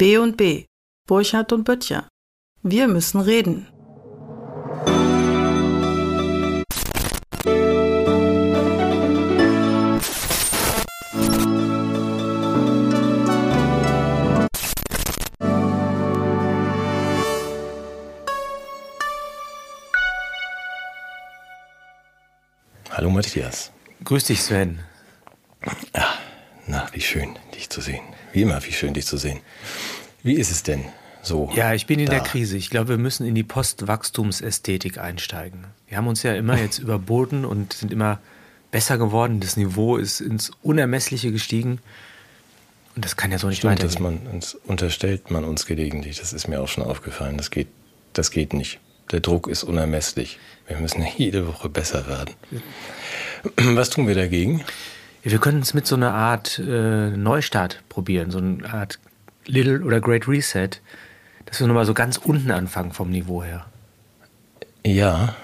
B und B, Burchard und Böttcher. Wir müssen reden. Hallo Matthias. Grüß dich, Sven. Ja, na, wie schön, dich zu sehen. Wie immer, wie schön, dich zu sehen. Wie ist es denn so? Ja, ich bin in da? der Krise. Ich glaube, wir müssen in die Postwachstumsästhetik einsteigen. Wir haben uns ja immer jetzt überboten und sind immer besser geworden. Das Niveau ist ins Unermessliche gestiegen. Und das kann ja so nicht Stimmt, weitergehen. dass man uns unterstellt man uns gelegentlich. Das ist mir auch schon aufgefallen. Das geht, das geht nicht. Der Druck ist unermesslich. Wir müssen jede Woche besser werden. Was tun wir dagegen? Wir können es mit so einer Art äh, Neustart probieren, so eine Art Little oder Great Reset, dass wir nochmal so ganz unten anfangen vom Niveau her. Ja,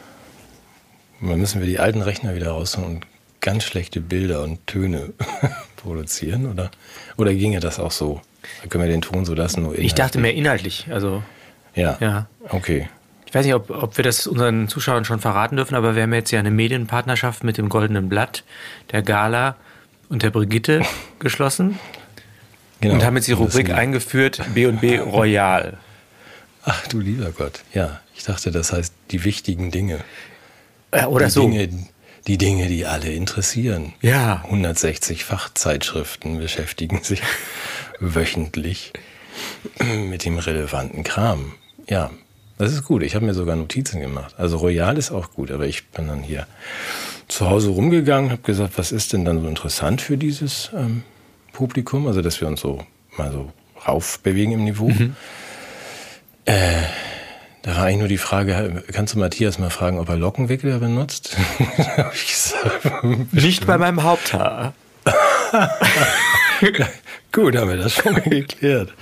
dann müssen wir die alten Rechner wieder rausholen und ganz schlechte Bilder und Töne produzieren, oder? Oder ginge das auch so? Dann können wir den Ton so lassen, nur Ich dachte inhaltlich. mehr inhaltlich. Also, Ja. ja. Okay. Ich weiß nicht, ob, ob wir das unseren Zuschauern schon verraten dürfen, aber wir haben jetzt ja eine Medienpartnerschaft mit dem Goldenen Blatt, der Gala und der Brigitte geschlossen Genau. und haben jetzt die Rubrik eingeführt B&B Royal. Ach du lieber Gott. Ja, ich dachte, das heißt die wichtigen Dinge. Äh, oder die so. Dinge, die Dinge, die alle interessieren. Ja. 160 Fachzeitschriften beschäftigen sich wöchentlich mit dem relevanten Kram. Ja, das ist gut. Ich habe mir sogar Notizen gemacht. Also Royal ist auch gut, aber ich bin dann hier zu Hause rumgegangen, habe gesagt, was ist denn dann so interessant für dieses ähm, Publikum? Also, dass wir uns so mal so raufbewegen im Niveau. Äh, da war eigentlich nur die Frage, kannst du Matthias mal fragen, ob er Lockenwickler benutzt? Gesagt, Nicht bei meinem Haupthaar. Gut, haben wir das schon mal geklärt.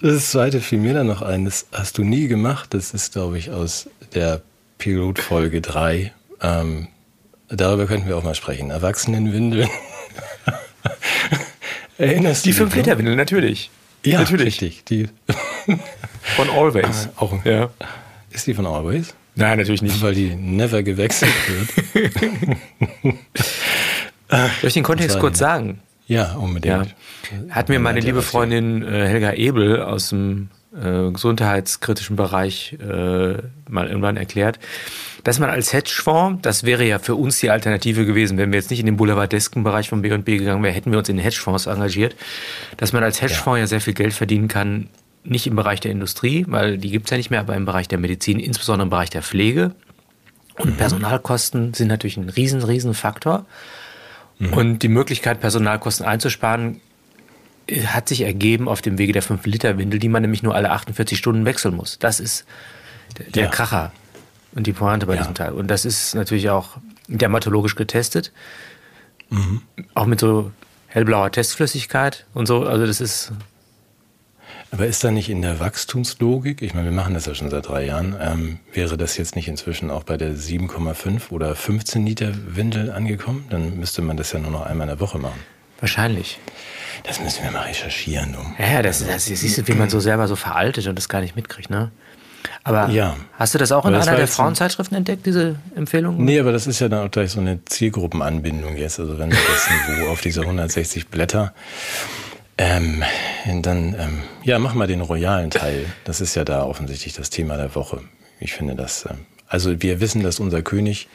Das zweite fiel mir dann noch ein, das hast du nie gemacht. Das ist, glaube ich, aus der Pilotfolge 3. Ähm, darüber könnten wir auch mal sprechen. Erwachsenenwindeln. Erinnerst Die du dich noch? 5-Liter-Windel, natürlich. Ja, natürlich. richtig. Die, Von Always. Ah, auch, Ja. Ist die von Always? Nein, natürlich nicht. Weil die never gewechselt wird. Soll ich den Kontext kurz sagen? Ja, unbedingt. Ja. Hat mir meine Meint ja liebe. Freundin äh, Helga Ebel aus dem äh, gesundheitskritischen Bereich äh, mal irgendwann erklärt, dass man als Hedgefonds, das wäre ja für uns die Alternative gewesen, wenn wir jetzt nicht in den boulevardesken Bereich von B&B gegangen wären, hätten wir uns in den Hedgefonds engagiert, dass man als Hedgefonds ja. sehr viel Geld verdienen kann, nicht im Bereich der Industrie, weil die gibt's ja nicht mehr, aber im Bereich der Medizin, insbesondere im Bereich der Pflege. Und Personalkosten sind natürlich ein riesen, riesen Faktor. Und die Möglichkeit, Personalkosten einzusparen, äh, hat sich ergeben auf dem Wege der 5-Liter-Windel, die man nämlich nur alle 48 Stunden wechseln muss. Das ist der, der Ja. Kracher und die Pointe bei Ja. diesem Teil. Und das ist natürlich auch dermatologisch getestet. Mhm. Auch mit so hellblauer Testflüssigkeit und so. Also das ist, Aber ist da nicht in der Wachstumslogik, ich meine, wir machen das ja schon seit drei Jahren, ähm, wäre das jetzt nicht inzwischen auch bei der 7,5 oder 15 Liter Windel angekommen? Dann müsste man das ja nur noch einmal in der Woche machen. wahrscheinlich. Das müssen wir mal recherchieren. Um. Ja, ja, das, das siehst du, wie man so selber so veraltet und das gar nicht mitkriegt, ne? Aber Ja. hast du das auch in das einer der Frauenzeitschriften entdeckt, diese Empfehlung? Nee, aber das ist ja dann auch gleich so eine Zielgruppenanbindung jetzt. Also wenn wir das Niveau auf diese 160 Blätter, ähm, dann, ähm, ja, mach mal den royalen Teil. Das ist ja da offensichtlich das Thema der Woche. Ich finde das, ähm, also wir wissen, dass unser König,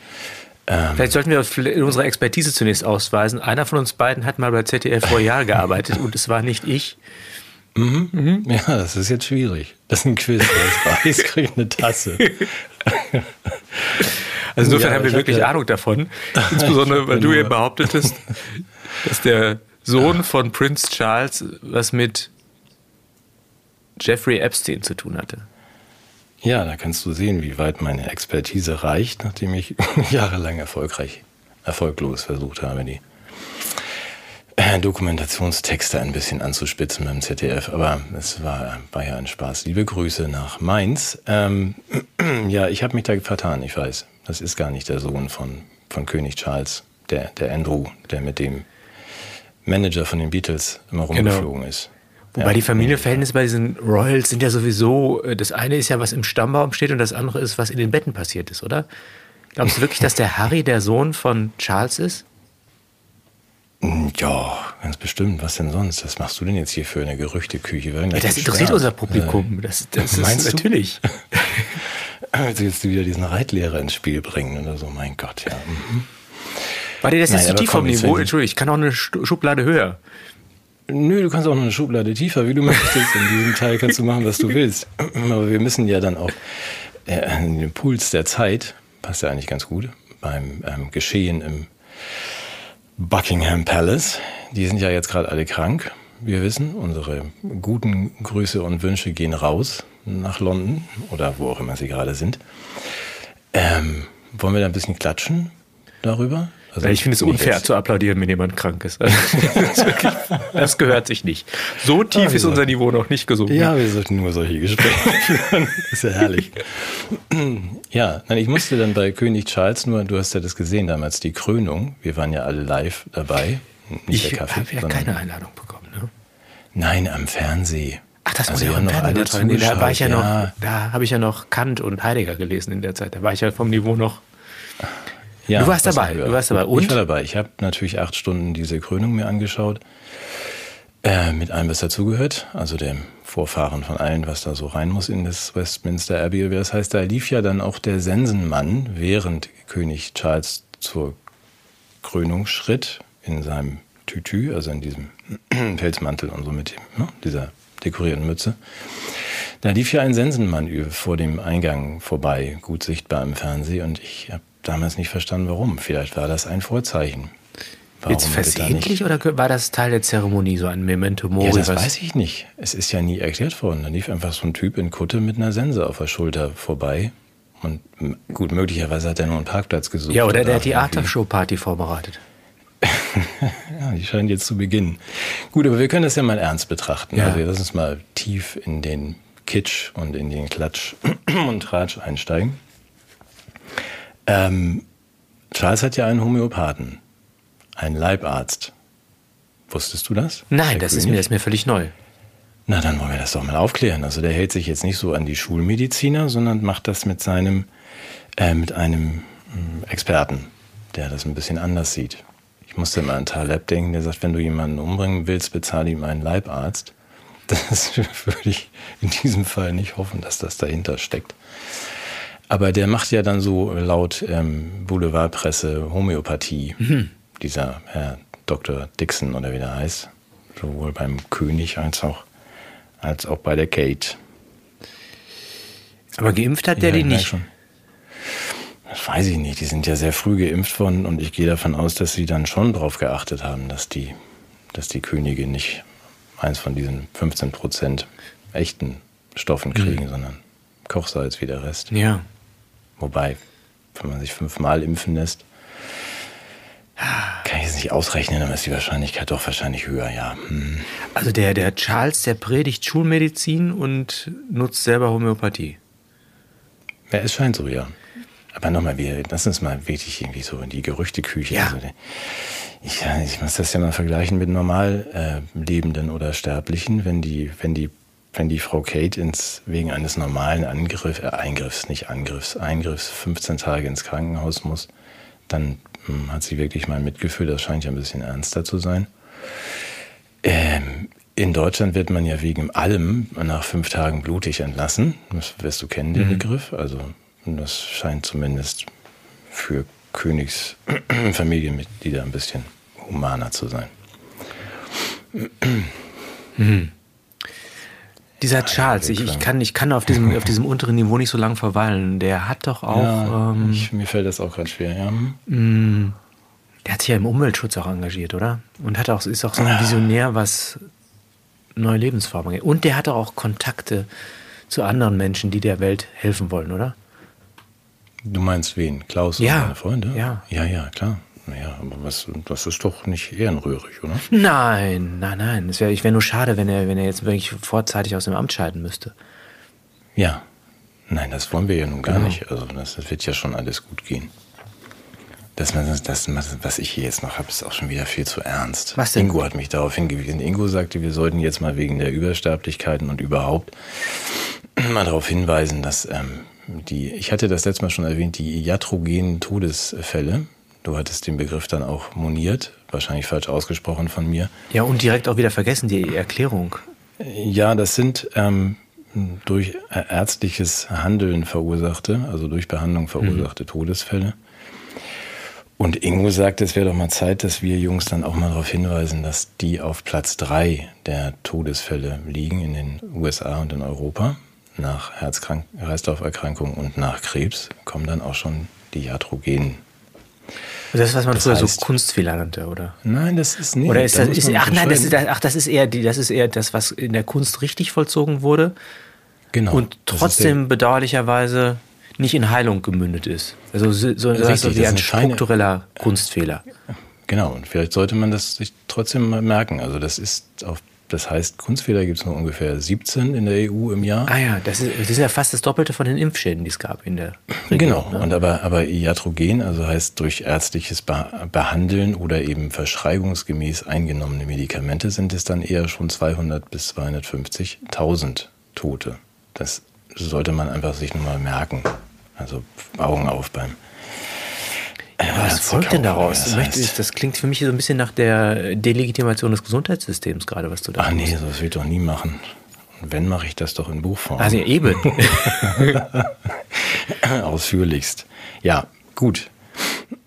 Vielleicht sollten wir unsere Expertise zunächst ausweisen. Einer von uns beiden hat mal bei ZDF Royal gearbeitet und es war nicht ich. ja, das ist jetzt schwierig. Das ist ein Quiz, es weiß, kriegt eine Tasse. Also insofern Ja, haben wir ich wirklich ja- Ahnung davon. Insbesondere, weil du nur- behauptetest, dass der Sohn von Prince Charles was mit Jeffrey Epstein zu tun hatte. Ja, da kannst du sehen, wie weit meine Expertise reicht, nachdem ich jahrelang erfolgreich, erfolglos versucht habe, die Dokumentationstexte ein bisschen anzuspitzen beim ZDF. Aber es war, war ja ein Spaß. Liebe Grüße nach Mainz. Ähm, ja, ich habe mich da vertan, ich weiß. Das ist gar nicht der Sohn von, von König Charles, der, der Andrew, der mit dem Manager von den Beatles immer rumgeflogen ist. Wobei Ja, die Familienverhältnisse bei diesen Royals sind ja sowieso, äh, das eine ist ja, was im Stammbaum steht und das andere ist, was in den Betten passiert ist, oder? Glaubst du wirklich, dass der Harry der Sohn von Charles ist? Ja, ganz bestimmt. Was denn sonst? Was machst du denn jetzt hier für eine Gerüchteküche? Ja, gleich das interessiert gesperrt. unser Publikum. Das, das Meinst ist du? natürlich. Willst du jetzt wieder diesen Reitlehrer ins Spiel bringen oder so? Mein Gott, ja. Mhm. War dir das jetzt zu aber tief vom Niveau? Entschuldigung, ich kann auch eine Schublade höher. Nö, du kannst auch noch eine Schublade tiefer, wie du möchtest. In diesem Teil kannst du machen, was du willst. Aber wir müssen ja dann auch äh, den Puls der Zeit, passt ja eigentlich ganz gut, beim ähm, Geschehen im Buckingham Palace. Die sind ja jetzt gerade alle krank. Wir wissen, unsere guten Grüße und Wünsche gehen raus nach London oder wo auch immer sie gerade sind. Ähm, wollen wir da ein bisschen klatschen darüber? Also ich finde es unfair zu applaudieren, wenn jemand krank ist. Also, das, wirklich, das gehört sich nicht. So tief Ja, wie ist unser. Niveau noch nicht gesunken. Ja, wir sollten nur solche Gespräche führen. Das ist ja herrlich. Ja, nein, ich musste dann bei König Charles nur, du hast ja das gesehen damals, die Krönung. Wir waren ja alle live dabei. Nicht ich habe ja keine Einladung bekommen. Ne? Nein, am Fernseh. Ach, das Also muss ja auch noch Fernsehen alle. Nee, Da war ich ja noch, zugeschaut, da habe ich ja noch Kant und Heidegger gelesen in der Zeit. Da war ich ja vom Niveau noch. Ja, Du warst dabei, du warst dabei. Ich Und? war dabei. Ich habe natürlich acht Stunden diese Krönung mir angeschaut. Äh, mit allem, was dazugehört. Also dem Vorfahren von allen, was da so rein muss in das Westminster Abbey. Das heißt, da lief ja dann auch der Sensenmann, während König Charles zur Krönung schritt, in seinem Tütü, also in diesem Pelzmantel und so mit dem, ne, dieser dekorierten Mütze. Da lief ja ein Sensenmann vor dem Eingang vorbei, gut sichtbar im Fernsehen. Und ich habe damals nicht verstanden, warum. Vielleicht war das ein Vorzeichen. Warum Jetzt versehentlich oder war das Teil der Zeremonie, so ein Memento Mori? Ja, das weiß ich nicht. Es ist ja nie erklärt worden. Da lief einfach so ein Typ in Kutte mit einer Sense auf der Schulter vorbei. Und gut, möglicherweise hat er nur einen Parkplatz gesucht. Ja, oder der hat die Aftershow-Party vorbereitet. Ja, die scheint jetzt zu beginnen. Gut, aber wir können das ja mal ernst betrachten. Ja. Also lass uns mal tief in den Kitsch und in den Klatsch und Tratsch einsteigen. Ähm, Charles hat ja einen Homöopathen, einen Leibarzt. Wusstest du das? Nein, das ist, mir, das ist mir völlig neu. Na, dann wollen wir das doch mal aufklären. Also der hält sich jetzt nicht so an die Schulmediziner, sondern macht das mit seinem, äh, mit einem mm, Experten, der das ein bisschen anders sieht. Ich musste immer an Taleb denken, der sagt, wenn du jemanden umbringen willst, bezahle ihm einen Leibarzt. Das würde ich in diesem Fall nicht hoffen, dass das dahinter steckt. Aber der macht ja dann so laut ähm, Boulevardpresse Homöopathie. Dieser Herr Dr. Dixon oder wie der heißt. Sowohl beim König als auch, als auch bei der Kate. Aber geimpft hat der Ja, die ich merk nicht. schon. Das weiß ich nicht. Die sind ja sehr früh geimpft worden und ich gehe davon aus, dass sie dann schon darauf geachtet haben, dass die, dass die Könige nicht eins von diesen 15 Prozent echten Stoffen kriegen, sondern Kochsalz wie der Rest. Ja. Wobei, wenn man sich fünfmal impfen lässt, kann ich es nicht ausrechnen, aber ist die Wahrscheinlichkeit doch wahrscheinlich höher, ja. Hm. Also der, der Charles, der predigt Schulmedizin und nutzt selber Homöopathie. Ja, es scheint so, ja. Aber nochmal, wir lass uns mal wirklich irgendwie so in die Gerüchteküche. Ja. Also, ich, ich muss das ja mal vergleichen mit normal äh, Lebenden oder Sterblichen, wenn die, wenn die, wenn die Frau Kate ins, wegen eines normalen Angriff, äh, Eingriffs, nicht Angriffs, Eingriffs 15 Tage ins Krankenhaus muss, dann hm, hat sie wirklich mal Mitgefühl. Das scheint ja ein bisschen ernster zu sein. Ähm, in Deutschland wird man ja wegen allem nach fünf Tagen blutig entlassen. Das wirst du kennen, den Begriff. Also das scheint zumindest für Königsfamilienmitglieder ein bisschen humaner zu sein. Dieser Charles, ich, ich, kann, ich kann auf diesem, auf diesem unteren Niveau nicht so lange verweilen. Der hat doch auch, ja, ähm, ich, mir fällt das auch gerade schwer. Ja. der hat sich ja im Umweltschutz auch engagiert, oder? Und hat auch, ist auch so ein Visionär, was neue Lebensformen angeht. Und der hatte auch Kontakte zu anderen Menschen, die der Welt helfen wollen, oder? Du meinst wen? Klaus und Ja, seine Freunde? ja. Ja, ja, klar. Naja, aber was, das ist doch nicht ehrenrührig, oder? Nein, nein, nein. Es wäre wär nur schade, wenn er, wenn er jetzt wirklich vorzeitig aus dem Amt scheiden müsste. Ja. Nein, das wollen wir ja nun gar Genau. nicht. Also das, das wird ja schon alles gut gehen. Das, das, was ich hier jetzt noch habe, ist auch schon wieder viel zu ernst. Was denn? Ingo hat mich darauf hingewiesen. Ingo sagte, wir sollten jetzt mal wegen der Übersterblichkeiten und überhaupt mal darauf hinweisen, dass ähm, die, ich hatte das letzte Mal schon erwähnt, die iatrogenen Todesfälle, du hattest den Begriff dann auch moniert, wahrscheinlich falsch ausgesprochen von mir. Ja, und direkt auch wieder vergessen, die Erklärung. Ja, das sind ähm, durch ärztliches Handeln verursachte, also durch Behandlung verursachte mhm. Todesfälle. Und Ingo sagt, es wäre doch mal Zeit, dass wir Jungs dann auch mal darauf hinweisen, dass die auf Platz drei der Todesfälle liegen in den USA und in Europa. Nach Herz-Kreislauf-Erkrankungen und nach Krebs kommen dann auch schon die Iatrogenen. Das ist, was man das früher heißt, so Kunstfehler nannte, oder? Nein, das ist nicht. Oder ist das, ist, ach nein, das ist, ach, das ist eher die, das ist eher das, was in der Kunst richtig vollzogen wurde. Genau. Und trotzdem bedauerlicherweise nicht in Heilung gemündet ist. Also so, so Richtig, wie ein struktureller Kunstfehler. Genau, und vielleicht sollte man das sich trotzdem mal merken. Also das ist auf das heißt, Kunstfehler gibt es nur ungefähr 17 in der EU im Jahr. Ah ja, das ist, das ist ja fast das Doppelte von den Impfschäden, die es gab in der Region. Genau, ne? und aber, aber iatrogen, also heißt durch ärztliches Behandeln oder eben verschreibungsgemäß eingenommene Medikamente, sind es dann eher schon 200 bis 250.000 Tote. Das sollte man einfach sich nur mal merken. Also Augen auf beim ja, was folgt denn daraus? Das, heißt, das, klingt für mich so ein bisschen nach der Delegitimation des Gesundheitssystems gerade, was du da Ach nee, das will ich doch nie machen. Und wenn, mache ich das doch in Buchform. Also eben. Ausführlichst. Ja, gut.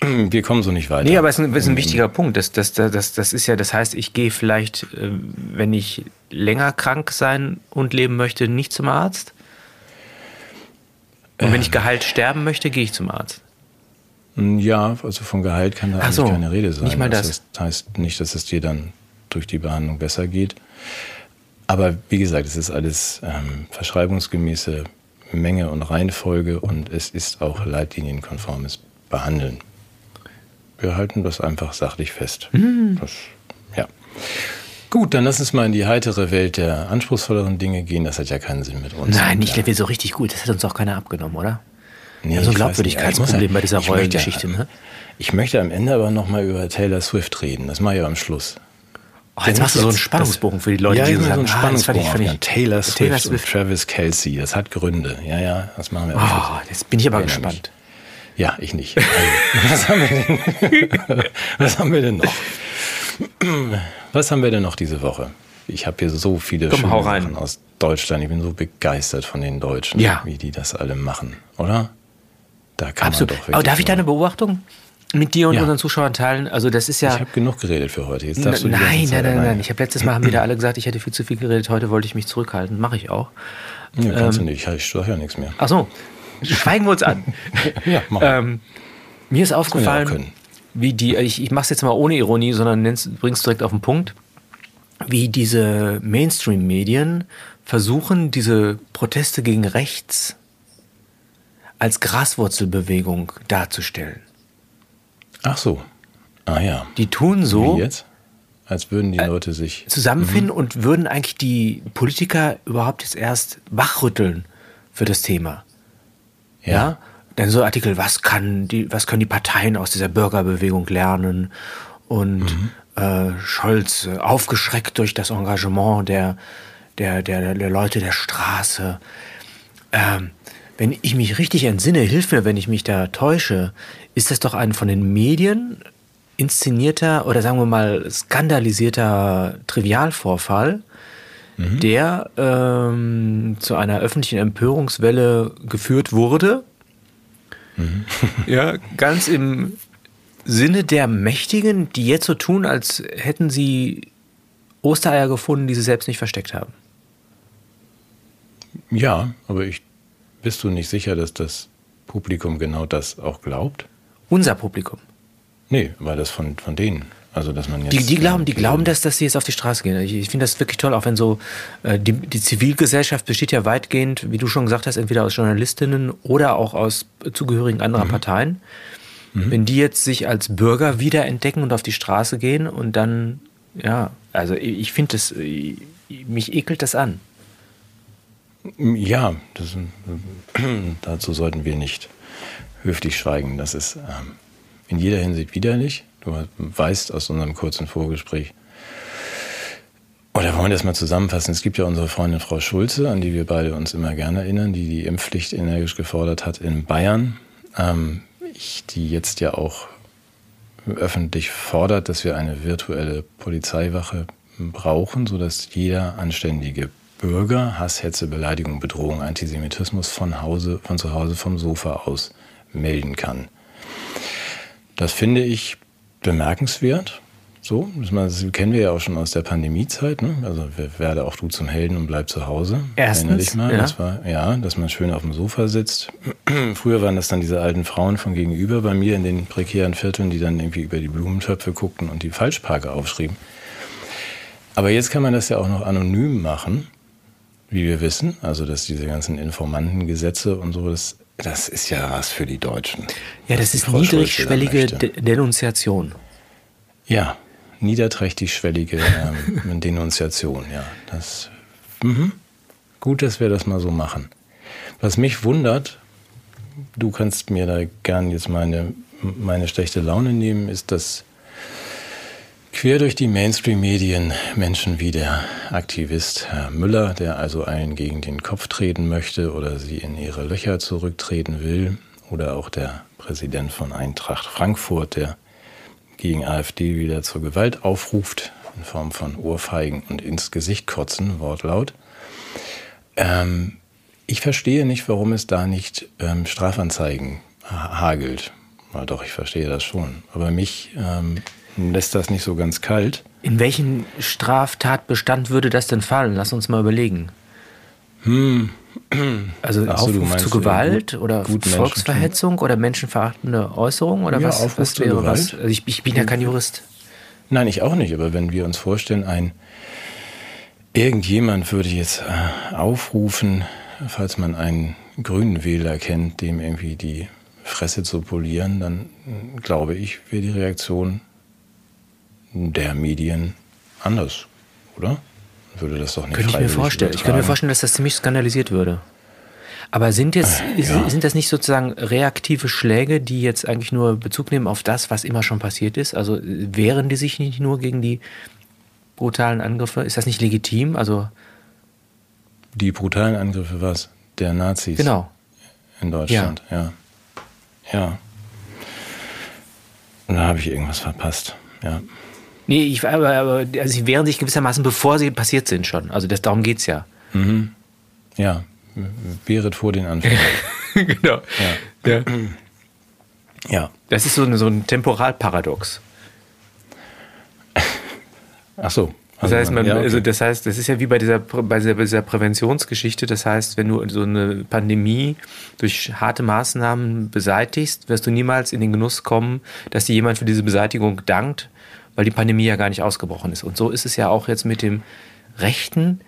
Wir kommen so nicht weiter. Nee, aber es ist ein, ist ein wichtiger Punkt. Das, das, das, das ist ja, das heißt, ich gehe vielleicht, äh, wenn ich länger krank sein und leben möchte, nicht zum Arzt. Und wenn ich ähm. geheilt sterben möchte, gehe ich zum Arzt. Ja, also von Gehalt kann da eigentlich so, keine Rede sein. Nicht mal das. das heißt nicht, dass es dir dann durch die Behandlung besser geht. Aber wie gesagt, es ist alles ähm, verschreibungsgemäße Menge und Reihenfolge und es ist auch leitlinienkonformes Behandeln. Wir halten das einfach sachlich fest. Mhm. Das, ja. Gut, dann lass uns mal in die heitere Welt der anspruchsvolleren Dinge gehen. Das hat ja keinen Sinn mit uns. Nein, nicht, der so richtig gut. Das hat uns auch keiner abgenommen, oder? Nee, ja, so ein Glaubwürdigkeitsproblem bei dieser Rollengeschichte. Ne? Ich möchte am Ende aber nochmal über Taylor Swift reden. Das mache ich aber am Schluss. Oh, jetzt machst du so einen Spannungsbogen für die Leute, ja, die sagen, so einen ah, Spannungsbogen ah, ich, ich, Taylor, Swift Taylor Swift und Travis Kelsey, das hat Gründe. Ja, ja, das machen wir auch. Oh, jetzt bin ich aber gespannt. Ja, ich nicht. Also, was, haben wir denn, was haben wir denn noch? Was haben wir denn noch diese Woche? Ich habe hier so viele Komm, schöne Sachen aus Deutschland. Ich bin so begeistert von den Deutschen, ja. wie die das alle machen, oder? Da kann Absolut. man doch Aber darf ich deine Beobachtung mit dir und ja. unseren Zuschauern teilen? Also das ist ja. Ich habe genug geredet für heute. Jetzt darfst du nein, nein, nein, nein, nein. Ich habe letztes Mal haben wieder alle gesagt, ich hätte viel zu viel geredet. Heute wollte ich mich zurückhalten. Mache ich auch. Ja, kannst ähm, du nicht. Ich sage ja nichts mehr. Ach so. Schweigen wir uns an. ja, mach. Ähm, mir ist aufgefallen, wie die, ich, ich mache es jetzt mal ohne Ironie, sondern bringst direkt auf den Punkt, wie diese Mainstream-Medien versuchen, diese Proteste gegen rechts als Graswurzelbewegung darzustellen. Ach so. Ah ja. Die tun so. Wie jetzt? Als würden die äh, Leute sich zusammenfinden mhm. und würden eigentlich die Politiker überhaupt jetzt erst wachrütteln für das Thema. Ja. ja? Dann so Artikel, was kann die, was können die Parteien aus dieser Bürgerbewegung lernen? Und mhm. äh, Scholz äh, aufgeschreckt durch das Engagement der, der, der, der Leute der Straße. Ähm, wenn ich mich richtig entsinne, hilf mir, wenn ich mich da täusche, ist das doch ein von den Medien inszenierter oder sagen wir mal skandalisierter Trivialvorfall, mhm. der ähm, zu einer öffentlichen Empörungswelle geführt wurde. Mhm. ja, ganz im Sinne der Mächtigen, die jetzt so tun, als hätten sie Ostereier gefunden, die sie selbst nicht versteckt haben. Ja, aber ich bist du nicht sicher, dass das Publikum genau das auch glaubt? Unser Publikum? Nee, weil das von, von denen. Also, dass man jetzt, die, die glauben, die glauben, dass, dass sie jetzt auf die Straße gehen. Ich, ich finde das wirklich toll, auch wenn so äh, die, die Zivilgesellschaft besteht ja weitgehend, wie du schon gesagt hast, entweder aus Journalistinnen oder auch aus Zugehörigen anderer mhm. Parteien. Mhm. Wenn die jetzt sich als Bürger wiederentdecken und auf die Straße gehen und dann, ja, also ich, ich finde das, mich ekelt das an. Ja, das, dazu sollten wir nicht höflich schweigen. Das ist ähm, in jeder Hinsicht widerlich. Du weißt aus unserem kurzen Vorgespräch, oder wollen wir das mal zusammenfassen? Es gibt ja unsere Freundin Frau Schulze, an die wir beide uns immer gerne erinnern, die die Impfpflicht energisch gefordert hat in Bayern. Ähm, die jetzt ja auch öffentlich fordert, dass wir eine virtuelle Polizeiwache brauchen, sodass jeder anständige Bürger Hass, Hetze, Beleidigung, Bedrohung, Antisemitismus von Hause, von zu Hause vom Sofa aus melden kann. Das finde ich bemerkenswert. So, das kennen wir ja auch schon aus der Pandemiezeit. Ne? Also werde auch du zum Helden und bleib zu Hause. Erstens, mal. Ja. Das war, ja, dass man schön auf dem Sofa sitzt. Früher waren das dann diese alten Frauen von gegenüber bei mir in den prekären Vierteln, die dann irgendwie über die Blumentöpfe guckten und die Falschparker aufschrieben. Aber jetzt kann man das ja auch noch anonym machen, wie wir wissen. Also, dass diese ganzen Informantengesetze und so, das, das ist ja was für die Deutschen. Ja, das ist niedrigschwellige De Denunziation. Ja, niederträchtig schwellige ähm, Denunziation, ja. Das, mh. Gut, dass wir das mal so machen. Was mich wundert, du kannst mir da gern jetzt meine, meine schlechte Laune nehmen, ist, dass quer durch die Mainstream-Medien Menschen wie der Aktivist Herr Müller, der also allen gegen den Kopf treten möchte oder sie in ihre Löcher zurücktreten will, oder auch der Präsident von Eintracht Frankfurt, der gegen AfD wieder zur Gewalt aufruft, in Form von Ohrfeigen und ins Gesicht kotzen, Wortlaut. Ähm, ich verstehe nicht, warum es da nicht ähm, Strafanzeigen hagelt. Na doch, ich verstehe das schon. Aber mich ähm, lässt das nicht so ganz kalt. In welchen Straftatbestand würde das denn fallen? Lass uns mal überlegen. Hm. Also so, Aufruf zu Gewalt gut- oder gut Volksverhetzung oder menschenverachtende Äußerung oder Ja, was, Aufruf was wäre was? Also ich, ich bin ja kein Jurist. Nein, ich auch nicht. Aber wenn wir uns vorstellen, ein irgendjemand würde jetzt äh, aufrufen, falls man einen grünen Wähler kennt, dem irgendwie die Fresse zu polieren, dann äh, glaube ich, wäre die Reaktion der Medien anders, oder? Würde das doch nicht Könnte ich mir vorstellen. Ich könnte mir übertragen. vorstellen, dass das ziemlich skandalisiert würde. Aber sind, jetzt, ist- ja. sind das nicht sozusagen reaktive Schläge, die jetzt eigentlich nur Bezug nehmen auf das, was immer schon passiert ist? Also äh, wehren die sich nicht nur gegen die brutalen Angriffe? Ist das nicht legitim? Also Die brutalen Angriffe, was? Der Nazis genau. in Deutschland, ja. Ja. Und da habe ich irgendwas verpasst, ja. Nee, ich, aber, aber also sie wehren sich gewissermaßen, bevor sie passiert sind schon. Also das, darum geht es ja. Ja, wehret vor den Anfängen. genau. Ja. ja. Das ist so, ein- so ein Temporalparadox. Ach so. Das heißt, man, ja, okay. also das heißt, das ist ja wie bei dieser, bei dieser Präventionsgeschichte. Das heißt, wenn du so eine Pandemie durch harte Maßnahmen beseitigst, wirst du niemals in den Genuss kommen, dass dir jemand für diese Beseitigung dankt, weil die Pandemie ja gar nicht ausgebrochen ist. Und so ist es ja auch jetzt mit dem Rechten.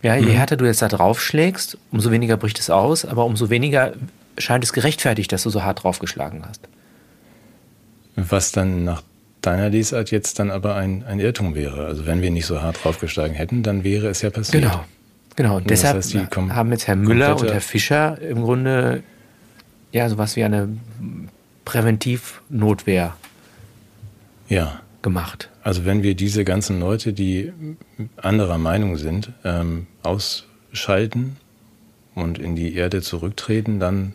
Ja, je härter du jetzt da draufschlägst, umso weniger bricht es aus, aber umso weniger scheint es gerechtfertigt, dass du so hart draufgeschlagen hast. Was dann nach deiner Lesart jetzt dann aber ein, ein Irrtum wäre. Also wenn wir nicht so hart draufgeschlagen hätten, dann wäre es ja passiert. Genau. Genau. Und das deshalb heißt, die kom- haben jetzt Herr Müller und Herr Fischer im Grunde ja sowas wie eine Präventivnotwehr Ja. Gemacht. Also wenn wir diese ganzen Leute, die anderer Meinung sind, ähm, ausschalten und in die Erde zurücktreten, dann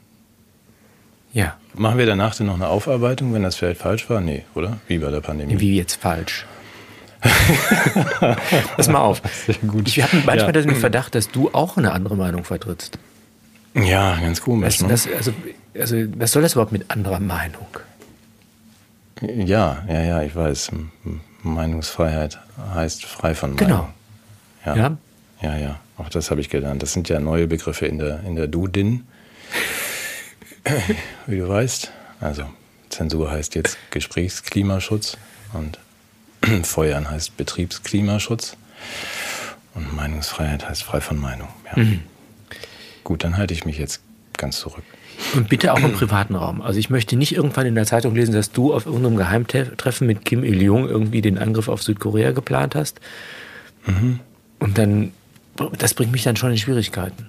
Ja. machen wir danach dann noch eine Aufarbeitung, wenn das vielleicht falsch war? Nee, oder? Wie bei der Pandemie. Wie jetzt falsch. Pass mal auf. gut. Ich habe manchmal Ja. den Verdacht, dass du auch eine andere Meinung vertrittst. Ja, ganz komisch. Was, ne? das, also, also, was soll das überhaupt mit anderer Meinung? Ja, ja, ja, ich weiß. Meinungsfreiheit heißt frei von Meinung. Genau. Ja. Ja. ja, ja. Auch das habe ich gelernt. Das sind ja neue Begriffe in der, in der Dudin. Wie du weißt. Also, Zensur heißt jetzt Gesprächsklimaschutz und Feuern heißt Betriebsklimaschutz. Und Meinungsfreiheit heißt frei von Meinung. Ja. Mhm. Gut, dann halte ich mich jetzt ganz zurück. Und bitte auch im privaten Raum. Also ich möchte nicht irgendwann in der Zeitung lesen, dass du auf irgendeinem Geheimtreffen mit Kim Il-jung irgendwie den Angriff auf Südkorea geplant hast. Und dann, das bringt mich dann schon in Schwierigkeiten.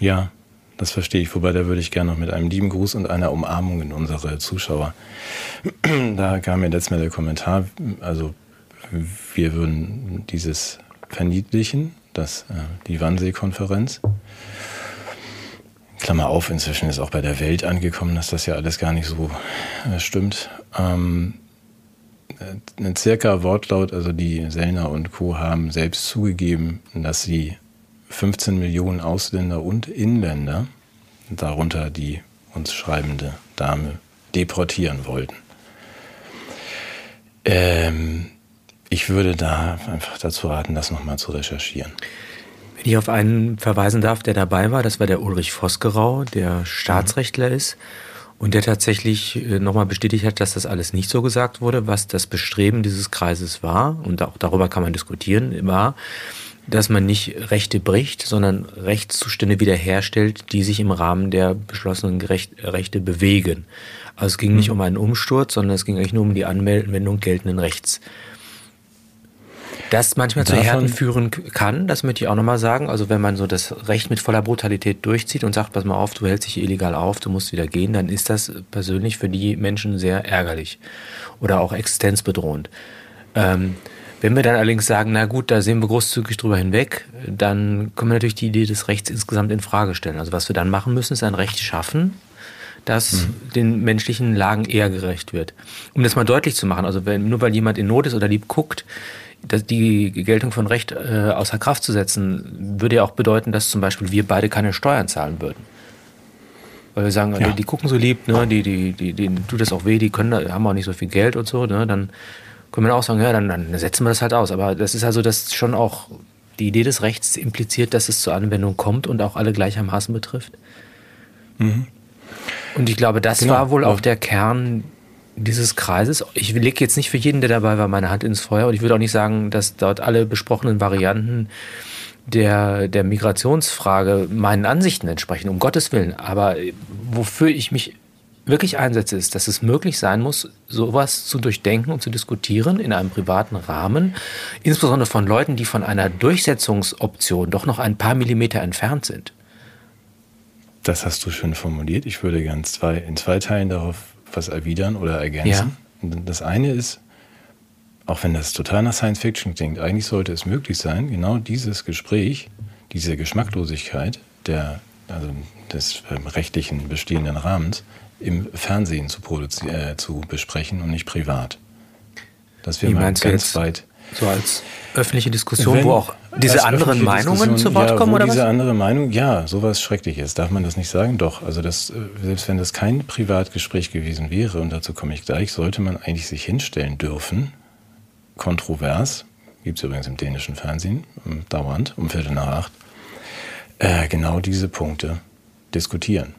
Ja, das verstehe ich. Wobei, da würde ich gerne noch mit einem lieben Gruß und einer Umarmung in unsere Zuschauer. da kam mir letztes Mal der Kommentar, also wir würden dieses verniedlichen, das, äh, die Wannsee-Konferenz. Klammer auf, inzwischen ist auch bei der Welt angekommen, dass das ja alles gar nicht so äh, stimmt. Ähm, äh, circa Wortlaut, also die Sellner und Co. haben selbst zugegeben, dass sie 15 Millionen Ausländer und Inländer, darunter die uns schreibende Dame, deportieren wollten. Ähm, ich würde da einfach dazu raten, das nochmal zu recherchieren. Ich auf einen verweisen darf, der dabei war, das war der Ulrich Vosgerau, der Staatsrechtler ist und der tatsächlich äh, nochmal bestätigt hat, dass das alles nicht so gesagt wurde, was das Bestreben dieses Kreises war, und auch darüber kann man diskutieren, war, dass man nicht Rechte bricht, sondern Rechtszustände wiederherstellt, die sich im Rahmen der beschlossenen Rechte bewegen. Also es ging nicht mhm. um einen Umsturz, sondern es ging eigentlich nur um die Anwendung geltenden Rechts. Das manchmal zu Härten führen kann, das möchte ich auch nochmal sagen. Also wenn man so das Recht mit voller Brutalität durchzieht und sagt, pass mal auf, du hältst dich illegal auf, du musst wieder gehen, dann ist das persönlich für die Menschen sehr ärgerlich oder auch existenzbedrohend. Ähm, wenn wir dann allerdings sagen, na gut, da sehen wir großzügig drüber hinweg, dann können wir natürlich die Idee des Rechts insgesamt in Frage stellen. Also was wir dann machen müssen, ist ein Recht schaffen, das mhm. den menschlichen Lagen eher gerecht wird. Um das mal deutlich zu machen, also wenn, nur weil jemand in Not ist oder lieb guckt, die Geltung von Recht äh, außer Kraft zu setzen, würde ja auch bedeuten, dass zum Beispiel wir beide keine Steuern zahlen würden. Weil wir sagen, ja. die, die, gucken so lieb, ne, die, die, die, denen tut das auch weh, die können, haben auch nicht so viel Geld und so, ne, dann können wir auch sagen, ja, dann, dann setzen wir das halt aus. Aber das ist also das schon auch die Idee des Rechts impliziert, dass es zur Anwendung kommt und auch alle gleichermaßen betrifft. Mhm. Und ich glaube, das genau. war wohl auch der Kern dieses Kreises. Ich lege jetzt nicht für jeden, der dabei war, meine Hand ins Feuer und ich würde auch nicht sagen, dass dort alle besprochenen Varianten der, der Migrationsfrage meinen Ansichten entsprechen, um Gottes Willen. Aber wofür ich mich wirklich einsetze, ist, dass es möglich sein muss, sowas zu durchdenken und zu diskutieren in einem privaten Rahmen, insbesondere von Leuten, die von einer Durchsetzungsoption doch noch ein paar Millimeter entfernt sind. Das hast du schön formuliert. Ich würde gern zwei, in zwei Teilen darauf was erwidern oder ergänzen. Ja. Das eine ist, auch wenn das total nach Science Fiction klingt, eigentlich sollte es möglich sein, genau dieses Gespräch, diese Geschmacklosigkeit der, also des rechtlichen bestehenden Rahmens im Fernsehen zu, äh, zu besprechen und nicht privat. Das wäre mal ganz weit. So als öffentliche Diskussion, Wenn, wo auch diese anderen Meinungen zu Wort ja, kommen, oder diese was? andere Meinung, ja, sowas Schreckliches. Darf man das nicht sagen? Doch. Also das, äh, selbst wenn das kein Privatgespräch gewesen wäre, und dazu komme ich gleich, sollte man eigentlich sich hinstellen dürfen, kontrovers, gibt es übrigens im dänischen Fernsehen, dauernd, um Viertel nach acht, äh, genau diese Punkte diskutieren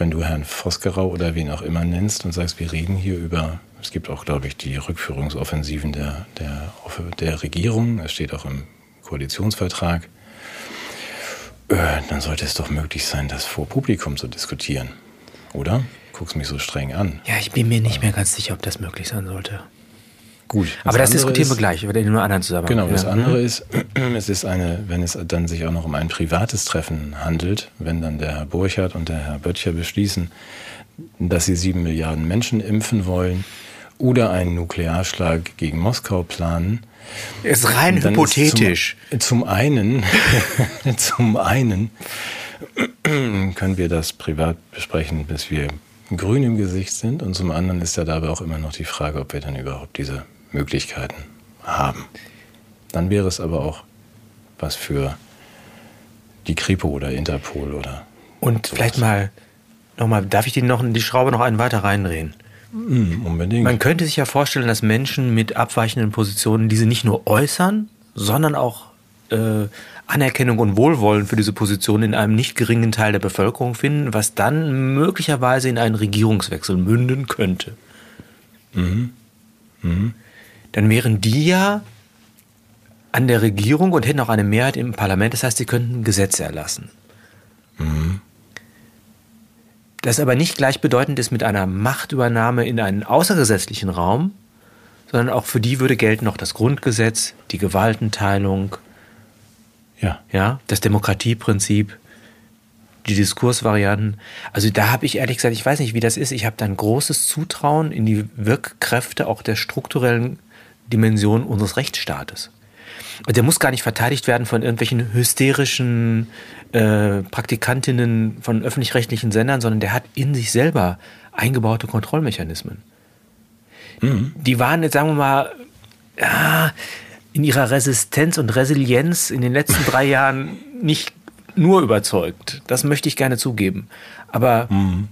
wenn du Herrn Vosgerau oder wen auch immer nennst und sagst, wir reden hier über, es gibt auch, glaube ich, die Rückführungsoffensiven der, der, der Regierung, es steht auch im Koalitionsvertrag, äh, dann sollte es doch möglich sein, das vor Publikum zu diskutieren, oder? Guckst mich so streng an. Ja, ich bin mir nicht mehr ganz sicher, ob das möglich sein sollte. Gut. Aber das diskutieren ist, wir gleich, über den nur anderen Zusammenhang. Genau, das ja. andere mhm. ist, es ist eine, wenn es dann sich auch noch um ein privates Treffen handelt, wenn dann der Herr Burchardt und der Herr Böttcher beschließen, dass sie sieben Milliarden Menschen impfen wollen oder einen Nuklearschlag gegen Moskau planen. Ist rein hypothetisch. Ist zum, zum einen, zum einen können wir das privat besprechen, bis wir grün im Gesicht sind. Und zum anderen ist ja dabei auch immer noch die Frage, ob wir dann überhaupt diese Möglichkeiten haben. Dann wäre es aber auch was für die Kripo oder Interpol oder. Und sowas. vielleicht mal nochmal, darf ich die, noch, die Schraube noch einen weiter reindrehen? Mm, unbedingt. Man könnte sich ja vorstellen, dass Menschen mit abweichenden Positionen diese nicht nur äußern, sondern auch äh, Anerkennung und Wohlwollen für diese Position in einem nicht geringen Teil der Bevölkerung finden, was dann möglicherweise in einen Regierungswechsel münden könnte. Mhm. Mhm dann wären die ja an der Regierung und hätten auch eine Mehrheit im Parlament. Das heißt, sie könnten Gesetze erlassen. Mhm. Das aber nicht gleichbedeutend ist mit einer Machtübernahme in einen außergesetzlichen Raum, sondern auch für die würde gelten noch das Grundgesetz, die Gewaltenteilung, ja. Ja, das Demokratieprinzip. die Diskursvarianten. Also da habe ich ehrlich gesagt, ich weiß nicht, wie das ist. Ich habe da ein großes Zutrauen in die Wirkkräfte auch der strukturellen Dimension unseres Rechtsstaates. Der muss gar nicht verteidigt werden von irgendwelchen hysterischen äh, Praktikantinnen von öffentlich-rechtlichen Sendern, sondern der hat in sich selber eingebaute Kontrollmechanismen. Mhm. Die waren jetzt, sagen wir mal, ja, in ihrer Resistenz und Resilienz in den letzten drei Jahren nicht nur überzeugt. Das möchte ich gerne zugeben. Aber mhm.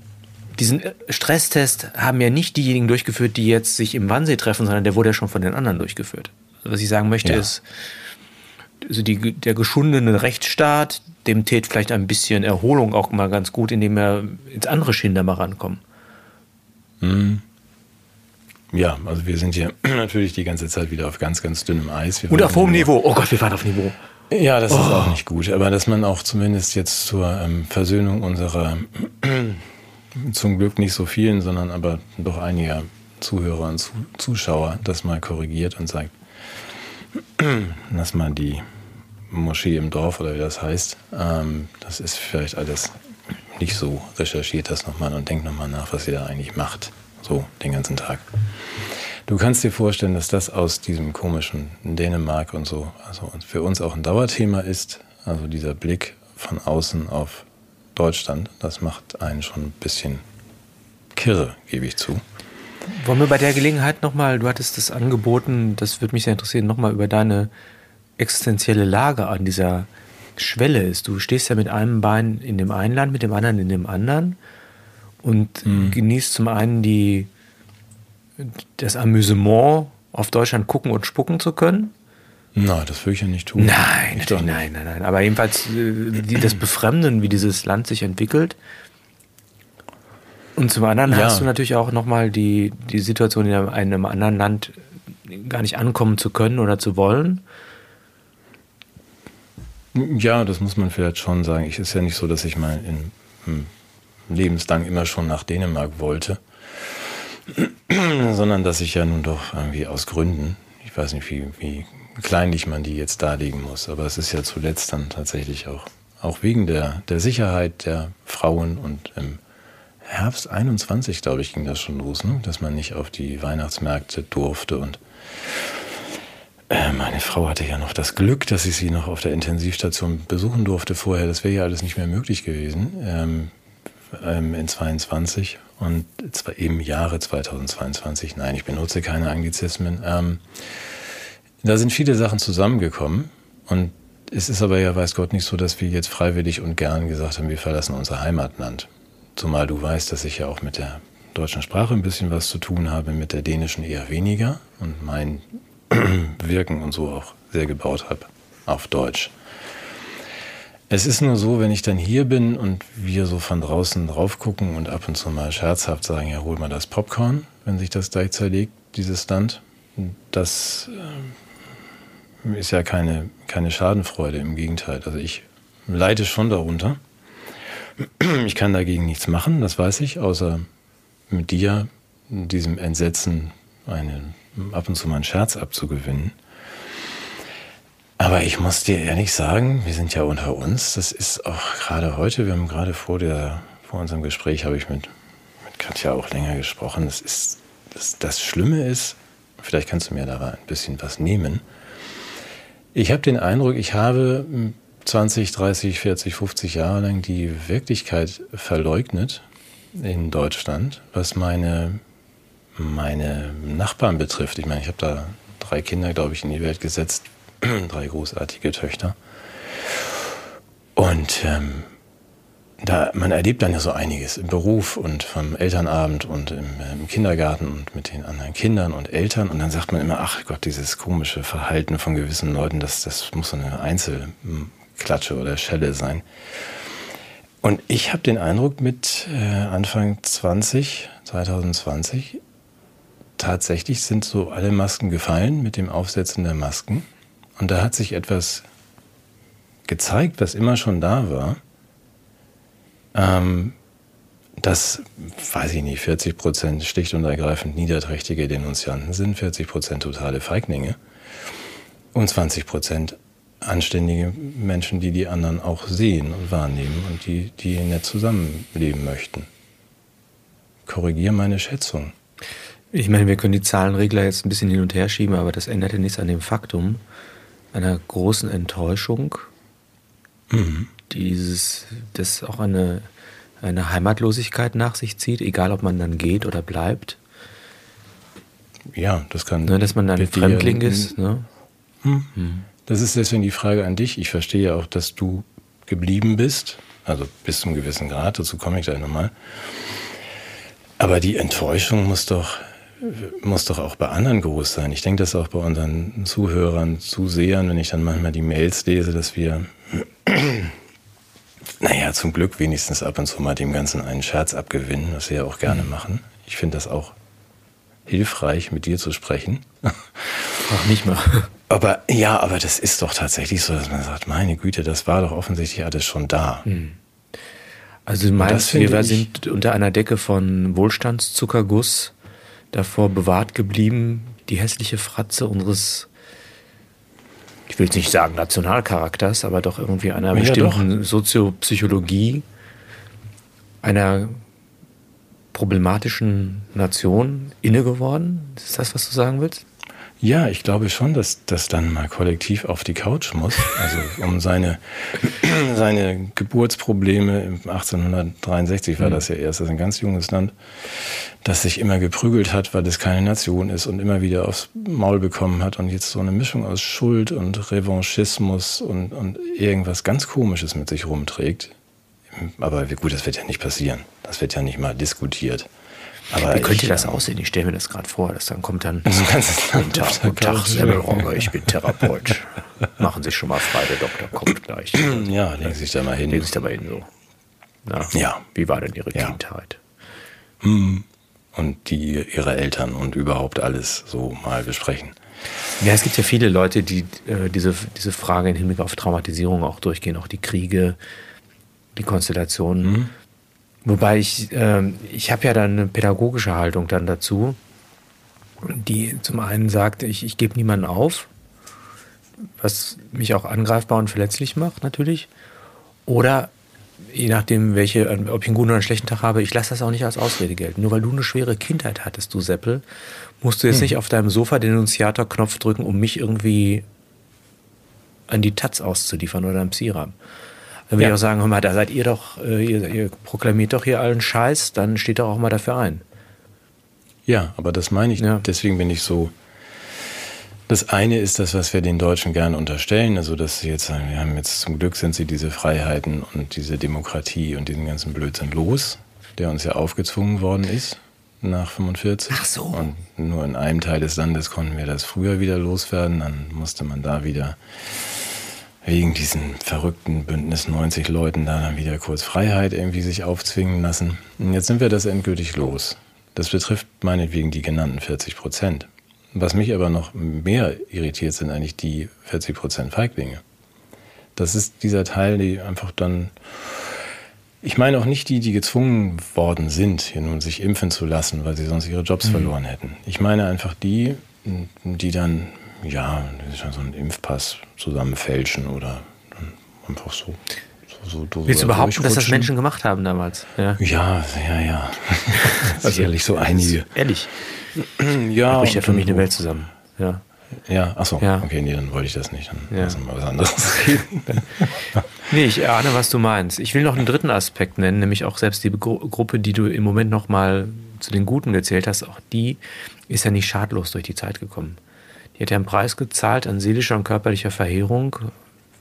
Diesen Stresstest haben ja nicht diejenigen durchgeführt, die jetzt sich im Wannsee treffen, sondern der wurde ja schon von den anderen durchgeführt. Was ich sagen möchte ja. ist, also die, der geschundene Rechtsstaat, dem tät vielleicht ein bisschen Erholung auch mal ganz gut, indem er ins andere Schinder mal rankommt. Mhm. Ja, also wir sind hier natürlich die ganze Zeit wieder auf ganz, ganz dünnem Eis. Wir Und auf hohem Niveau. Oh Gott, wir fahren auf Niveau. Ja, das oh. ist auch nicht gut. Aber dass man auch zumindest jetzt zur ähm, Versöhnung unserer zum Glück nicht so vielen, sondern aber doch einiger Zuhörer und Zuschauer das mal korrigiert und sagt, dass man die Moschee im Dorf oder wie das heißt, ähm, das ist vielleicht alles nicht so. Recherchiert das nochmal und denkt nochmal nach, was ihr da eigentlich macht. So den ganzen Tag. Du kannst dir vorstellen, dass das aus diesem komischen Dänemark und so, also für uns auch ein Dauerthema ist. Also dieser Blick von außen auf Deutschland, das macht einen schon ein bisschen kirre, gebe ich zu. Wollen wir bei der Gelegenheit nochmal, du hattest das angeboten, das würde mich sehr interessieren, nochmal über deine existenzielle Lage an dieser Schwelle ist. Du stehst ja mit einem Bein in dem einen Land, mit dem anderen in dem anderen und mhm. genießt zum einen die, das Amüsement, auf Deutschland gucken und spucken zu können. Nein, das würde ich ja nicht tun. Nein, natürlich, nein, nein, nein. Aber jedenfalls äh, das Befremden, wie dieses Land sich entwickelt. Und zum anderen ja. hast du natürlich auch nochmal die, die Situation, in einem anderen Land gar nicht ankommen zu können oder zu wollen. Ja, das muss man vielleicht schon sagen. Es ist ja nicht so, dass ich mal in, hm, lebenslang immer schon nach Dänemark wollte, sondern dass ich ja nun doch irgendwie aus Gründen, ich weiß nicht, wie, wie kleinlich man die jetzt darlegen muss, aber es ist ja zuletzt dann tatsächlich auch, auch wegen der, der Sicherheit der Frauen und im Herbst 21, glaube ich, ging das schon los, ne? dass man nicht auf die Weihnachtsmärkte durfte und äh, meine Frau hatte ja noch das Glück, dass ich sie noch auf der Intensivstation besuchen durfte vorher. Das wäre ja alles nicht mehr möglich gewesen. Ähm, ähm, in 22 und zwar im Jahre 2022. Nein, ich benutze keine Anglizismen. Ähm, da sind viele Sachen zusammengekommen und es ist aber ja, weiß Gott, nicht so, dass wir jetzt freiwillig und gern gesagt haben, wir verlassen unser Heimatland. Zumal du weißt, dass ich ja auch mit der deutschen Sprache ein bisschen was zu tun habe, mit der dänischen eher weniger und mein Wirken und so auch sehr gebaut habe auf Deutsch. Es ist nur so, wenn ich dann hier bin und wir so von draußen drauf gucken und ab und zu mal scherzhaft sagen, ja, hol mal das Popcorn, wenn sich das gleich zerlegt, dieses Land. Das äh, ist ja keine, keine Schadenfreude, im Gegenteil. Also ich leide schon darunter. Ich kann dagegen nichts machen, das weiß ich, außer mit dir, diesem Entsetzen, eine, ab und zu mal einen Scherz abzugewinnen. Aber ich muss dir ehrlich sagen, wir sind ja unter uns. Das ist auch gerade heute, wir haben gerade vor, der, vor unserem Gespräch, habe ich mit, mit Katja auch länger gesprochen. Das, ist, das, das Schlimme ist, vielleicht kannst du mir da ein bisschen was nehmen. Ich habe den Eindruck, ich habe 20, 30, 40, 50 Jahre lang die Wirklichkeit verleugnet in Deutschland, was meine, meine Nachbarn betrifft. Ich meine, ich habe da drei Kinder, glaube ich, in die Welt gesetzt, drei großartige Töchter. Und ähm, da, man erlebt dann ja so einiges im Beruf und vom Elternabend und im, im, Kindergarten und mit den anderen Kindern und Eltern. Und dann sagt man immer, ach Gott, dieses komische Verhalten von gewissen Leuten, das, das muss so eine Einzelklatsche oder Schelle sein. Und ich habe den Eindruck, mit äh, Anfang 20, 2020, tatsächlich sind so alle Masken gefallen mit dem Aufsetzen der Masken. Und da hat sich etwas gezeigt, was immer schon da war. Ähm, dass, weiß ich nicht, 40 Prozent schlicht und ergreifend niederträchtige Denunzianten sind, 40 Prozent totale Feiglinge und 20 Prozent anständige Menschen, die die anderen auch sehen und wahrnehmen und die, die nett zusammenleben möchten. Korrigiere meine Schätzung. Ich meine, wir können die Zahlenregler jetzt ein bisschen hin und her schieben, aber das ändert ja nichts an dem Faktum einer großen Enttäuschung, mhm. Dieses, das auch eine, eine Heimatlosigkeit nach sich zieht, egal ob man dann geht oder bleibt. Ja, das kann. Ne, dass man dann Fremdling ist. Ne? Hm. Hm. Das ist deswegen die Frage an dich. Ich verstehe ja auch, dass du geblieben bist, also bis zum gewissen Grad, dazu komme ich gleich nochmal. Aber die Enttäuschung muss doch, muss doch auch bei anderen groß sein. Ich denke das auch bei unseren Zuhörern, Zusehern, wenn ich dann manchmal die Mails lese, dass wir, naja, zum Glück wenigstens ab und zu mal dem Ganzen einen Scherz abgewinnen, was wir ja auch gerne mhm. machen. Ich finde das auch hilfreich, mit dir zu sprechen. Ach, nicht mal. Aber ja, aber das ist doch tatsächlich so, dass man sagt, meine Güte, das war doch offensichtlich alles schon da. Hm. Also du meinst, wir sind unter einer Decke von Wohlstandszuckerguss davor bewahrt geblieben, die hässliche Fratze unseres, ich will jetzt nicht sagen Nationalcharakters, aber doch irgendwie einer ja, bestimmten doch. Soziopsychologie einer problematischen Nation inne geworden? Ist das, was du sagen willst? Ja, ich glaube schon, dass das dann mal kollektiv auf die Couch muss. Also um seine, seine Geburtsprobleme, 1863 war mhm. das ja erst, das ist ein ganz junges Land, das sich immer geprügelt hat, weil es keine Nation ist und immer wieder aufs Maul bekommen hat und jetzt so eine Mischung aus Schuld und Revanchismus und, und irgendwas ganz Komisches mit sich rumträgt. Aber gut, das wird ja nicht passieren. Das wird ja nicht mal diskutiert. Aber Wie könnte ich, das aussehen? Ich stelle mir das gerade vor, dass dann kommt dann Guten Tag, guten Tag, Semmelrogge, ich bin Therapeut. Machen Sie schon mal frei, der Doktor kommt gleich. Ja, legen Sie sich da mal hin. Legen Sie sich da mal hin so. Na, ja. Wie war denn Ihre ja. Kindheit? Hm. Und die Ihre Eltern und überhaupt alles so mal besprechen. Ja, es gibt ja viele Leute, die äh, diese, diese Frage im Hinblick auf Traumatisierung auch durchgehen, auch die Kriege, die Konstellationen. Mhm. Wobei ich, äh, ich habe ja dann eine pädagogische Haltung dann dazu, die zum einen sagt, ich, ich gebe niemanden auf, was mich auch angreifbar und verletzlich macht natürlich. Oder je nachdem, welche, ob ich einen guten oder einen schlechten Tag habe, ich lasse das auch nicht als Ausrede gelten. Nur weil du eine schwere Kindheit hattest, du Seppel, musst du jetzt hm. nicht auf deinem Sofa den Denunziator-Knopf drücken, um mich irgendwie an die Taz auszuliefern oder am Psiram. Wenn wir ja. auch sagen, hör mal, da seid ihr doch, äh, ihr, ihr proklamiert doch hier allen Scheiß, dann steht doch auch mal dafür ein. Ja, aber das meine ich, ja. deswegen bin ich so. Das eine ist das, was wir den Deutschen gerne unterstellen, also dass sie jetzt sagen, wir haben jetzt zum Glück sind sie diese Freiheiten und diese Demokratie und diesen ganzen Blödsinn los, der uns ja aufgezwungen worden ist nach 45. Ach so. Und nur in einem Teil des Landes konnten wir das früher wieder loswerden, dann musste man da wieder wegen diesen verrückten Bündnis 90 Leuten da dann wieder kurz Freiheit irgendwie sich aufzwingen lassen. Und jetzt sind wir das endgültig los. Das betrifft meinetwegen die genannten 40 Prozent. Was mich aber noch mehr irritiert, sind eigentlich die 40 Prozent Feiglinge. Das ist dieser Teil, die einfach dann. Ich meine auch nicht die, die gezwungen worden sind, hier nun sich impfen zu lassen, weil sie sonst ihre Jobs mhm. verloren hätten. Ich meine einfach die, die dann ja, so einen Impfpass zusammen fälschen oder einfach so. so, so Willst du behaupten, dass das Menschen gemacht haben damals? Ja, ja, ja. ja. Sicherlich so einige. Ehrlich. ja. Da bricht ja für mich eine Welt zusammen. Ja. Ja, achso, ja. okay, nee, dann wollte ich das nicht. Dann ja. lassen wir was anderes reden. nee, ich ahne, was du meinst. Ich will noch einen dritten Aspekt nennen, nämlich auch selbst die Gru Gruppe, die du im Moment noch mal zu den Guten gezählt hast, auch die ist ja nicht schadlos durch die Zeit gekommen. Die hat ja einen Preis gezahlt an seelischer und körperlicher Verheerung.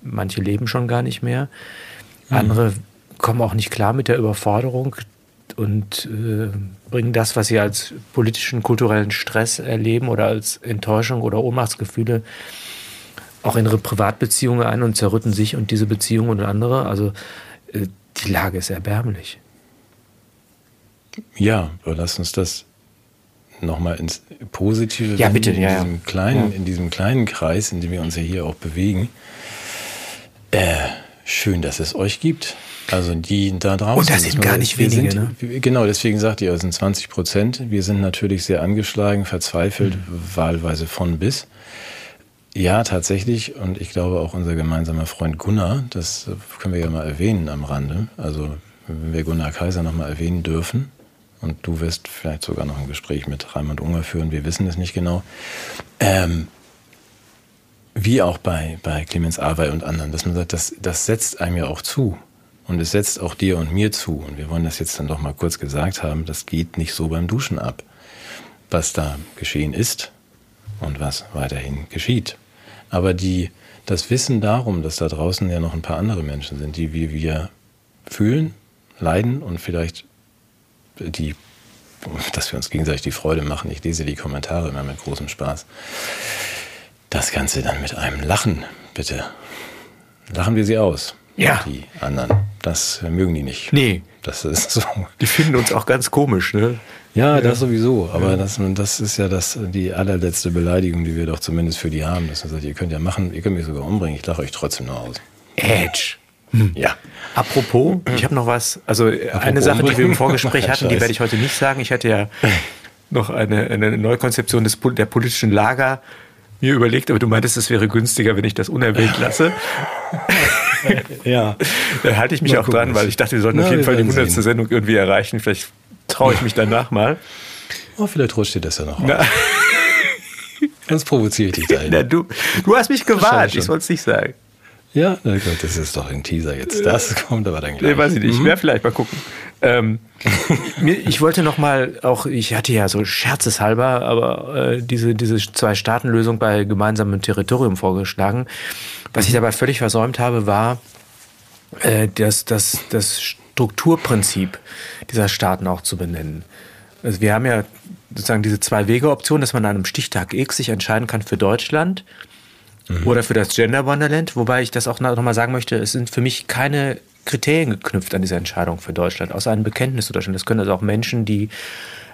Manche leben schon gar nicht mehr. Andere kommen auch nicht klar mit der Überforderung und äh, bringen das, was sie als politischen, kulturellen Stress erleben oder als Enttäuschung oder Ohnmachtsgefühle auch in ihre Privatbeziehungen ein und zerrütten sich und diese Beziehungen und andere. Also äh, die Lage ist erbärmlich. Ja, lass uns das nochmal ins Positive ja, bitte, in, ja, diesem Kleinen, ja. in diesem kleinen Kreis, in dem wir uns ja hier auch bewegen. Äh, schön, dass es euch gibt. Also die da draußen. Und das sind gar nicht wenige, sind, ne? Genau, deswegen sagt ihr, es sind 20 Prozent. Wir sind natürlich sehr angeschlagen, verzweifelt, mhm. wahlweise von bis. Ja, tatsächlich. Und ich glaube auch unser gemeinsamer Freund Gunnar, das können wir ja mal erwähnen am Rande. Also, wenn wir Gunnar Kaiser nochmal erwähnen dürfen, und du wirst vielleicht sogar noch ein Gespräch mit Raimund Unger führen, wir wissen es nicht genau. Ähm, wie auch bei, bei Clemens Awey und anderen, dass man sagt, das, das setzt einem ja auch zu. Und es setzt auch dir und mir zu. Und wir wollen das jetzt dann doch mal kurz gesagt haben, das geht nicht so beim Duschen ab. Was da geschehen ist und was weiterhin geschieht. Aber die, das Wissen darum, dass da draußen ja noch ein paar andere Menschen sind, die wie wir fühlen, leiden und vielleicht die, dass wir uns gegenseitig die Freude machen. Ich lese die Kommentare immer mit großem Spaß. Das Ganze dann mit einem Lachen, bitte. Lachen wir sie aus. Ja. Die anderen. Das mögen die nicht. Nee. Das ist so. Die finden uns auch ganz komisch, ne? Ja, das sowieso. Aber das, das ist ja das, die allerletzte Beleidigung, die wir doch zumindest für die haben. Dass man sagt, ihr könnt ja machen, ihr könnt mich sogar umbringen, ich lache euch trotzdem nur aus. Edge. Ja. Apropos, ich habe noch was, also eine Sache, die wir im Vorgespräch hatten, die werde ich heute nicht sagen. Ich hatte ja noch eine, eine Neukonzeption des, der politischen Lager mir überlegt, aber du meintest, es wäre günstiger, wenn ich das unerwähnt lasse. Ja. Da halte ich mich Mal auch gucken. dran, weil ich dachte, wir sollten Na, auf jeden Fall die werden 100. sehen. Sendung irgendwie erreichen. Vielleicht traue ich mich danach mal. Oh, vielleicht rutscht dir das ja noch auf. Sonst provoziere ich dich dahin. na, du, du hast mich gewarnt, ich soll es nicht sagen. Ja, na gut, das ist doch ein Teaser jetzt. Das kommt aber dann gleich. Nee, weiß ich nicht. Wäre vielleicht mal gucken. Ähm, ich wollte noch mal auch, ich hatte ja so scherzeshalber, aber äh, diese, diese Zwei-Staaten-Lösung bei gemeinsamem Territorium vorgeschlagen. Was ich dabei völlig versäumt habe, war äh, das, das, das Strukturprinzip dieser Staaten auch zu benennen. Also wir haben ja sozusagen diese Zwei-Wege-Option, dass man an einem Stichtag X sich entscheiden kann für Deutschland oder für das Gender Wonderland, wobei ich das auch noch mal sagen möchte, es sind für mich keine Kriterien geknüpft an diese Entscheidung für Deutschland, außer einem Bekenntnis zu Deutschland. Das können also auch Menschen, die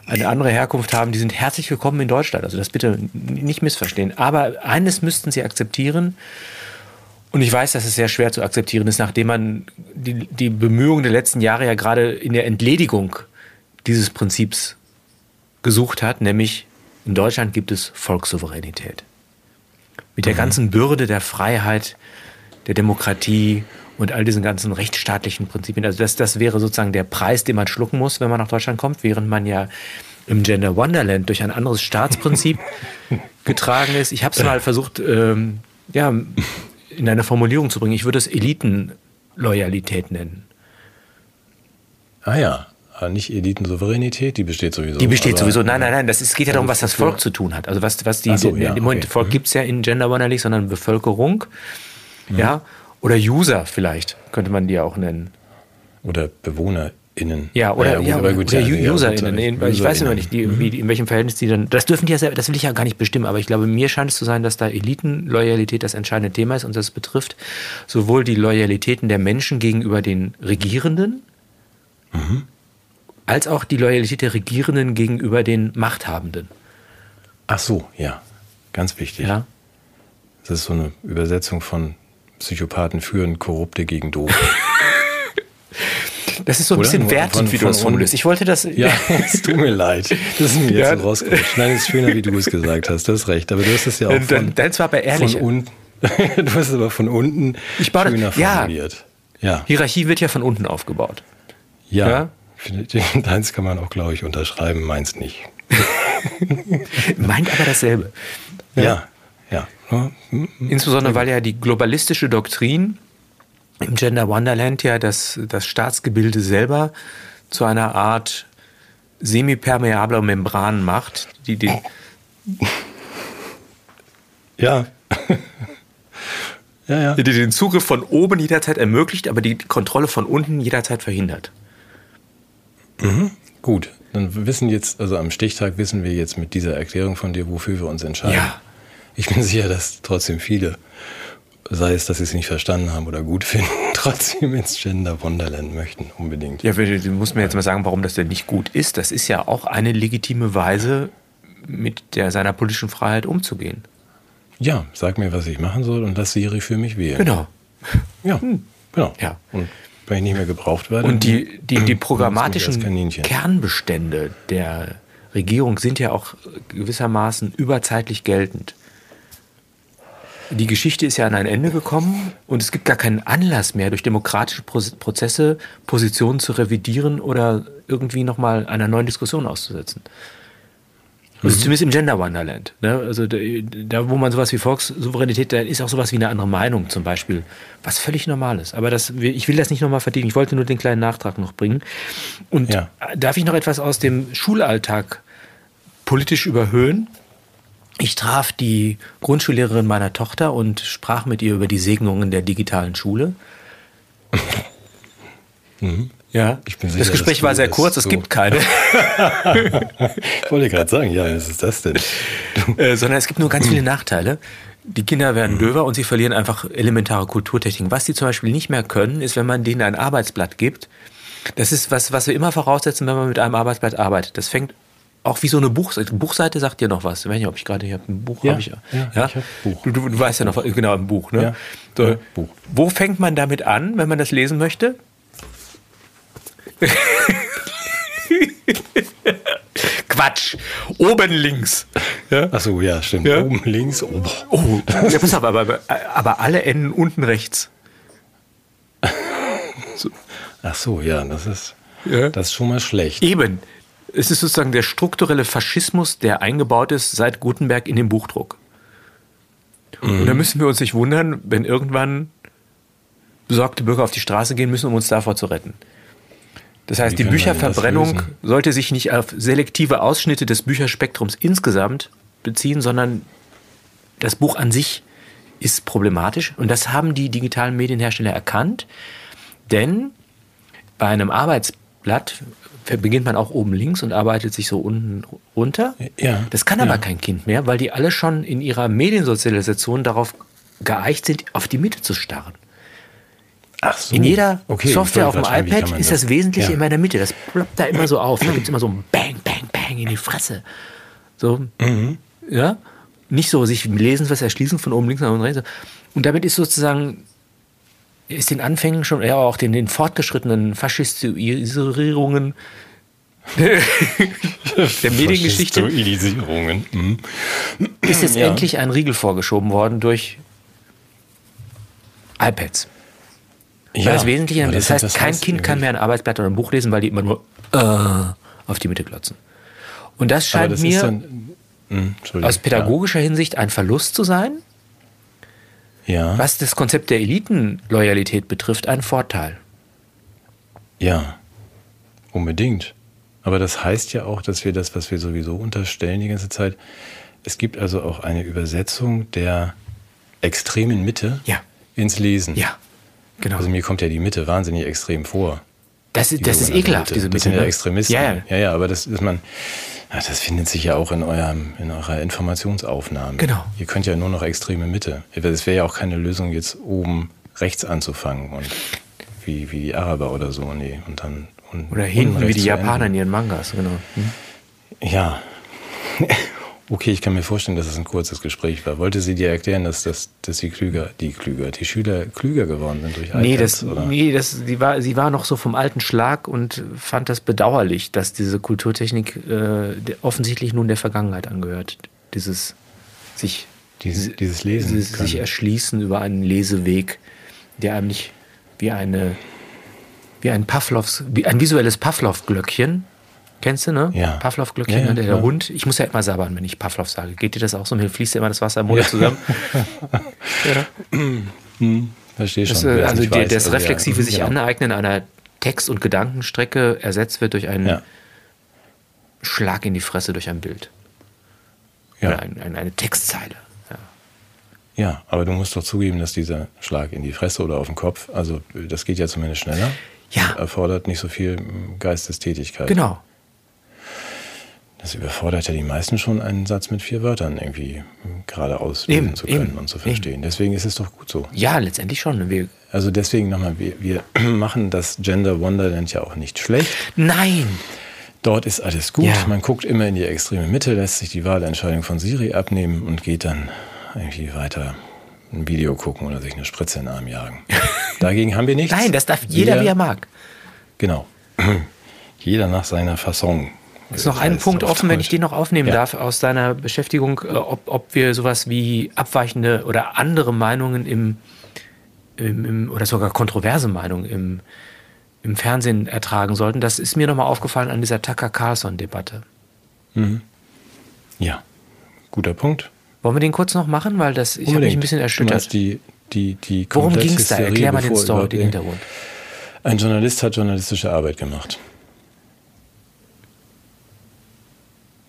eine andere Herkunft haben, die sind herzlich willkommen in Deutschland. Also das bitte nicht missverstehen. Aber eines müssten sie akzeptieren, und ich weiß, dass es sehr schwer zu akzeptieren ist, nachdem man die, die Bemühungen der letzten Jahre ja gerade in der Entledigung dieses Prinzips gesucht hat, nämlich in Deutschland gibt es Volkssouveränität. Mit der ganzen Bürde der Freiheit, der Demokratie und all diesen ganzen rechtsstaatlichen Prinzipien. Also das, das wäre sozusagen der Preis, den man schlucken muss, wenn man nach Deutschland kommt, während man ja im Gender Wonderland durch ein anderes Staatsprinzip getragen ist. Ich habe es mal versucht, ähm, ja, in eine Formulierung zu bringen. Ich würde es Elitenloyalität nennen. Ah ja, nicht Elitensouveränität, die besteht sowieso. Die besteht aber- sowieso. Nein, nein, nein. Das ist, geht ja darum, was das Volk zu tun hat. Also was, was die, so, ja, im Moment, okay. Volk Mhm. gibt es ja in Gender Wonder nicht, sondern Bevölkerung. Ja. Oder User vielleicht, könnte man die auch nennen. Oder BewohnerInnen. Ja, oder, gut, ja, aber oder, gut, oder ja, ja, UserInnen. gut, ich weiß immer nicht, die, wie, in welchem Verhältnis die dann. Das dürfen die ja selber, das will ich ja gar nicht bestimmen, aber ich glaube, mir scheint es zu sein, dass da Elitenloyalität das entscheidende Thema ist und das betrifft sowohl die Loyalitäten der Menschen gegenüber den Regierenden, als auch die Loyalität der Regierenden gegenüber den Machthabenden. Ach so, ja. Ganz wichtig. Ja. Das ist so eine Übersetzung von Psychopathen führen Korrupte gegen doof. Das ist so ein Oder? bisschen wertend, wie du das formulierst. Ich wollte das. Ja, es tut mir leid. Das ist mir jetzt Ja. so rausgerutscht. Nein, es ist schöner, wie du es gesagt hast. Du hast recht. Aber du hast es ja auch von, dann zwar aber ehrlich. von unten. Du hast es aber von unten Ich baue schöner ja. formuliert. Ja. Hierarchie wird ja von unten aufgebaut. Ja. Ja? Deins kann man auch, glaube ich, unterschreiben, meins nicht. Meint aber dasselbe. Ja. Ja. ja. Insbesondere, weil ja die globalistische Doktrin im Gender Wonderland ja das, das Staatsgebilde selber zu einer Art semipermeabler Membran macht, die den, Ja. ja, ja. die den Zugriff von oben jederzeit ermöglicht, aber die Kontrolle von unten jederzeit verhindert. Gut, dann wissen jetzt, also am Stichtag wissen wir jetzt mit dieser Erklärung von dir, wofür wir uns entscheiden. Ja. Ich bin sicher, dass trotzdem viele, sei es, dass sie es nicht verstanden haben oder gut finden, trotzdem ins Gender Wonderland möchten, unbedingt. Ja, du musst mir jetzt mal sagen, warum das denn nicht gut ist. Das ist ja auch eine legitime Weise, mit der seiner politischen Freiheit umzugehen. Ja, sag mir, was ich machen soll und lass Siri für mich wählen. Genau. Ja, genau. Ja. Und wenn ich nicht mehr gebraucht werde. Und die, die, die programmatischen. Kernbestände der Regierung sind ja auch gewissermaßen überzeitlich geltend. die Geschichte ist ja an ein Ende gekommen und es gibt gar keinen Anlass mehr, durch demokratische Pro Prozesse Positionen zu revidieren oder irgendwie nochmal einer neuen Diskussion auszusetzen. Also zumindest im Gender Wonderland. Ne? Also da, da, wo man sowas wie Volkssouveränität, da ist auch sowas wie eine andere Meinung zum Beispiel, was völlig normal ist. Aber das, ich will das nicht nochmal vertiefen. Ich wollte nur den kleinen Nachtrag noch bringen. Und Ja. darf ich noch etwas aus dem Schulalltag politisch überhöhen? Ich traf die Grundschullehrerin meiner Tochter und sprach mit ihr über die Segnungen der digitalen Schule. Ja, Ich bin sicher, das Gespräch war sehr kurz, es so- gibt keine. Ich wollte gerade sagen, ja, was ist das denn? äh, sondern es gibt nur ganz viele Nachteile. Die Kinder werden döver und sie verlieren einfach elementare Kulturtechniken. Was sie zum Beispiel nicht mehr können, ist, wenn man denen ein Arbeitsblatt gibt. Das ist was, was wir immer voraussetzen, wenn man mit einem Arbeitsblatt arbeitet. Das fängt auch wie so eine Buchseite. Buchseite sagt dir noch was. Ich weiß nicht, ob ich gerade hier habe. Ein Buch Ja, habe ich. ja, ich hab Buch. Du, du, du weißt ja noch, genau, ein Buch. Ne? Ja, So, ja, Buch. Wo fängt man damit an, wenn man das lesen möchte? Quatsch. Oben links. Ja? Ach so, ja, stimmt. Ja. Oben links, oh, boah. Oh, ja, pass auf, aber, aber alle enden unten rechts. Ach so, ja, das ist, Ja. das ist schon mal schlecht. Eben. Es ist sozusagen der strukturelle Faschismus, der eingebaut ist seit Gutenberg in den Buchdruck. Und da müssen wir uns nicht wundern, wenn irgendwann besorgte Bürger auf die Straße gehen müssen, um uns davor zu retten. Das heißt, die Bücherverbrennung sollte sich nicht auf selektive Ausschnitte des Bücherspektrums insgesamt beziehen, sondern das Buch an sich ist problematisch. Und das haben die digitalen Medienhersteller erkannt. Denn bei einem Arbeitsblatt beginnt man auch oben links und arbeitet sich so unten runter. Ja, Das kann ja. aber kein Kind mehr, weil die alle schon in ihrer Mediensozialisation darauf geeicht sind, auf die Mitte zu starren. Ach so. In jeder Okay, Software auf dem iPad ist das Wesentliche Ja. immer in der Mitte. Das ploppt da immer so auf. Da gibt es immer so ein Bang, Bang, Bang in die Fresse. So, Mhm. ja. Nicht so sich lesen, was erschließen von oben links nach unten rechts. Und damit ist sozusagen, ist den Anfängen schon, ja auch den, den fortgeschrittenen Faschisierungen der Mediengeschichte. Mhm. ist jetzt Ja. endlich ein Riegel vorgeschoben worden durch iPads. Weil das Wesentliche, das, sind- heißt, kein Kind kann mehr ein Arbeitsblatt oder ein Buch lesen, weil die immer nur äh, auf die Mitte klotzen. Und das scheint das mir dann, Mhm, Entschuldigung. aus pädagogischer Hinsicht ein Verlust zu sein. Ja, Was das Konzept der Elitenloyalität betrifft, ein Vorteil. ja, unbedingt. Aber das heißt ja auch, dass wir das, was wir sowieso unterstellen die ganze Zeit, es gibt also auch eine Übersetzung der extremen Mitte Ja. ins Lesen. Ja, genau. Also mir kommt ja die Mitte wahnsinnig extrem vor. das ist, das ist ekelhaft, Mitte. diese Das Mitte. sind ja ne? Extremisten. Ja, ja. ja, ja, aber das ist man. Ja, das findet sich ja auch in, eurem, in eurer Informationsaufnahme. Genau. Ihr könnt ja nur noch extreme Mitte. Es wäre ja auch keine Lösung, jetzt oben rechts anzufangen und wie, wie die Araber oder so. Nee, und dann. Und Oder hinten wie die Japaner in ihren Mangas, genau. Hm? Ja. Okay, ich kann mir vorstellen, dass es ein kurzes Gespräch war. Wollte sie dir erklären, dass, dass, dass die Klüger, die Klüger, die Schüler klüger geworden sind durch Nee, iPads, das, oder? nee das, sie, war, sie war noch so vom alten Schlag und fand das bedauerlich, dass diese Kulturtechnik äh, offensichtlich nun der Vergangenheit angehört. Dieses sich, Dieses- dieses Lesen dieses sich erschließen über einen Leseweg, der einem nicht wie eine wie ein Pavlovs, wie ein visuelles Pavlov-Glöckchen. Kennst du, ne? Ja. Pavlov-Glöckchen, Ja, ja, ne? der, der ja. Hund. Ich muss ja immer sabbern, wenn ich Pavlov sage. Geht dir das auch so? Mir fließt ja immer das Wasser im Mund zusammen. ja. Verstehe schon. Das, äh, es also nicht die, weiß. das Also, ja, reflexive sich genau. aneignen einer Text- und Gedankenstrecke ersetzt wird durch einen Ja. Schlag in die Fresse durch ein Bild. Ja. Oder ein, ein, eine Textzeile. Ja. Ja, aber du musst doch zugeben, dass dieser Schlag in die Fresse oder auf den Kopf, also das geht ja zumindest schneller. Ja. Erfordert nicht so viel mm, Geistestätigkeit. Genau. Das überfordert ja die meisten schon, einen Satz mit vier Wörtern irgendwie geradeaus Eben, zu können eben, und zu verstehen. Deswegen ist es doch gut so. Ja, letztendlich schon. Wir, Also deswegen nochmal, wir, wir machen das Gender Wonderland ja auch nicht schlecht. nein! Dort ist alles gut. Ja. Man guckt immer in die extreme Mitte, lässt sich die Wahlentscheidung von Siri abnehmen und geht dann irgendwie weiter ein Video gucken oder sich eine Spritze in den Arm jagen. Dagegen haben wir nichts. Nein, das darf jeder, Wir- wie er mag. Genau. Jeder nach seiner Fasson. Ist noch ein Punkt offen, wenn ich den noch aufnehmen ja. darf aus deiner Beschäftigung, äh, ob, ob wir sowas wie abweichende oder andere Meinungen im, im, im oder sogar kontroverse Meinungen im, im Fernsehen ertragen sollten. Das ist mir nochmal aufgefallen an dieser Tucker Carlson-Debatte. Mhm. Ja, guter Punkt. Wollen wir den kurz noch machen, weil das ich habe mich ein bisschen erschüttert. Die, die, die Worum ging es da? Erklär mal den Story, den Hintergrund. Ein Journalist hat journalistische Arbeit gemacht.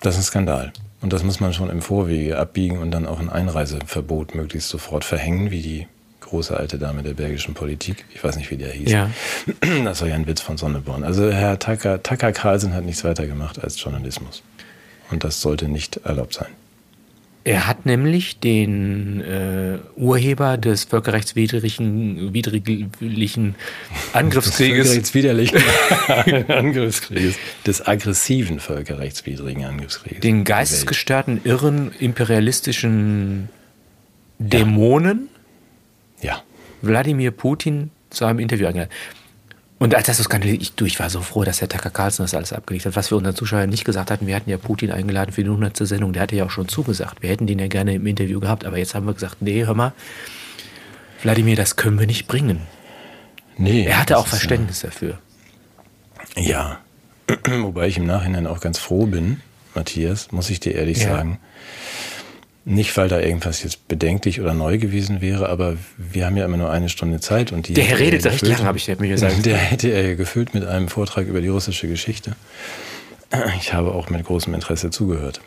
Das ist ein Skandal. Und das muss man schon im Vorwege abbiegen und dann auch ein Einreiseverbot möglichst sofort verhängen, wie die große alte Dame der belgischen Politik. Ich weiß nicht, wie der hieß. Ja. Das war ja ein Witz von Sonneborn. Also Herr Tucker, Tucker Carlson hat nichts weiter gemacht als Journalismus. Und das sollte nicht erlaubt sein. Er hat nämlich den äh, Urheber des völkerrechtswidrigen widrigen Angriffskrieges. Völkerrechtswiderlichen Angriffskrieges. Des aggressiven völkerrechtswidrigen Angriffskrieges. Den geistesgestörten, irren, imperialistischen Dämonen. Ja. ja. Wladimir Putin zu einem Interview eingeladen. Und als das so skandalisiert, ich, ich war so froh, dass der Tucker Carlson das alles abgelegt hat. Was wir unseren Zuschauern nicht gesagt hatten, wir hatten ja Putin eingeladen für die 100. Sendung. Der hatte ja auch schon zugesagt. Wir hätten den ja gerne im Interview gehabt. Aber jetzt haben wir gesagt, nee, hör mal, Wladimir, das können wir nicht bringen. Nee. Er hatte auch Verständnis ja. dafür. Ja. Wobei ich im Nachhinein auch ganz froh bin, Matthias, muss ich dir ehrlich ja. sagen, nicht, weil da irgendwas jetzt bedenklich oder neu gewesen wäre, aber wir haben ja immer nur eine Stunde Zeit und die. Der Herr redet recht lange, habe ich mir gesagt. Der hätte er gefüllt mit einem Vortrag über die russische Geschichte. Ich habe auch mit großem Interesse zugehört.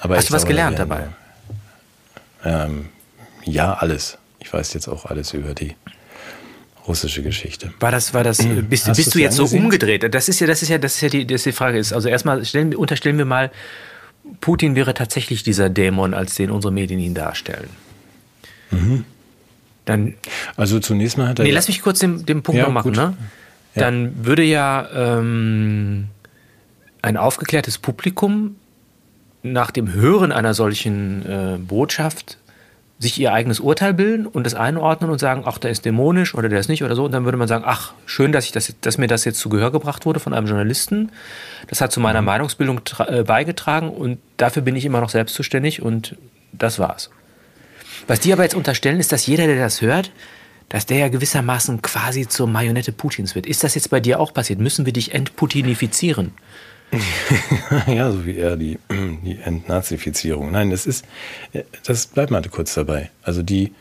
Aber Hast du was gelernt dabei? Ähm, ja, alles. Ich weiß jetzt auch alles über die russische Geschichte. War das, war das, bist, bist du jetzt so umgedreht? Das ist ja, das ist ja, das ist ja die, das ist die Frage ist. Also erstmal stellen, unterstellen wir mal, Putin wäre tatsächlich dieser Dämon, als den unsere Medien ihn darstellen. Mhm. Dann, also zunächst mal hat er. Nee, lass mich kurz den, den Punkt ja, noch machen. Ne? Ja. Dann würde ja ähm, ein aufgeklärtes Publikum nach dem Hören einer solchen äh, Botschaft sich ihr eigenes Urteil bilden und das einordnen und sagen, ach, der ist dämonisch oder der ist nicht oder so. Und dann würde man sagen, ach, schön, dass, ich das, dass mir das jetzt zu Gehör gebracht wurde von einem Journalisten. Das hat zu meiner mhm. Meinungsbildung äh, beigetragen und dafür bin ich immer noch selbst zuständig und das war's. Was die aber jetzt unterstellen, ist, dass jeder, der das hört, dass der ja gewissermaßen quasi zur Marionette Putins wird. Ist das jetzt bei dir auch passiert? Müssen wir dich entputinifizieren? ja, so wie er die, die Entnazifizierung. Nein, das ist, das bleibt mal kurz dabei. Also die,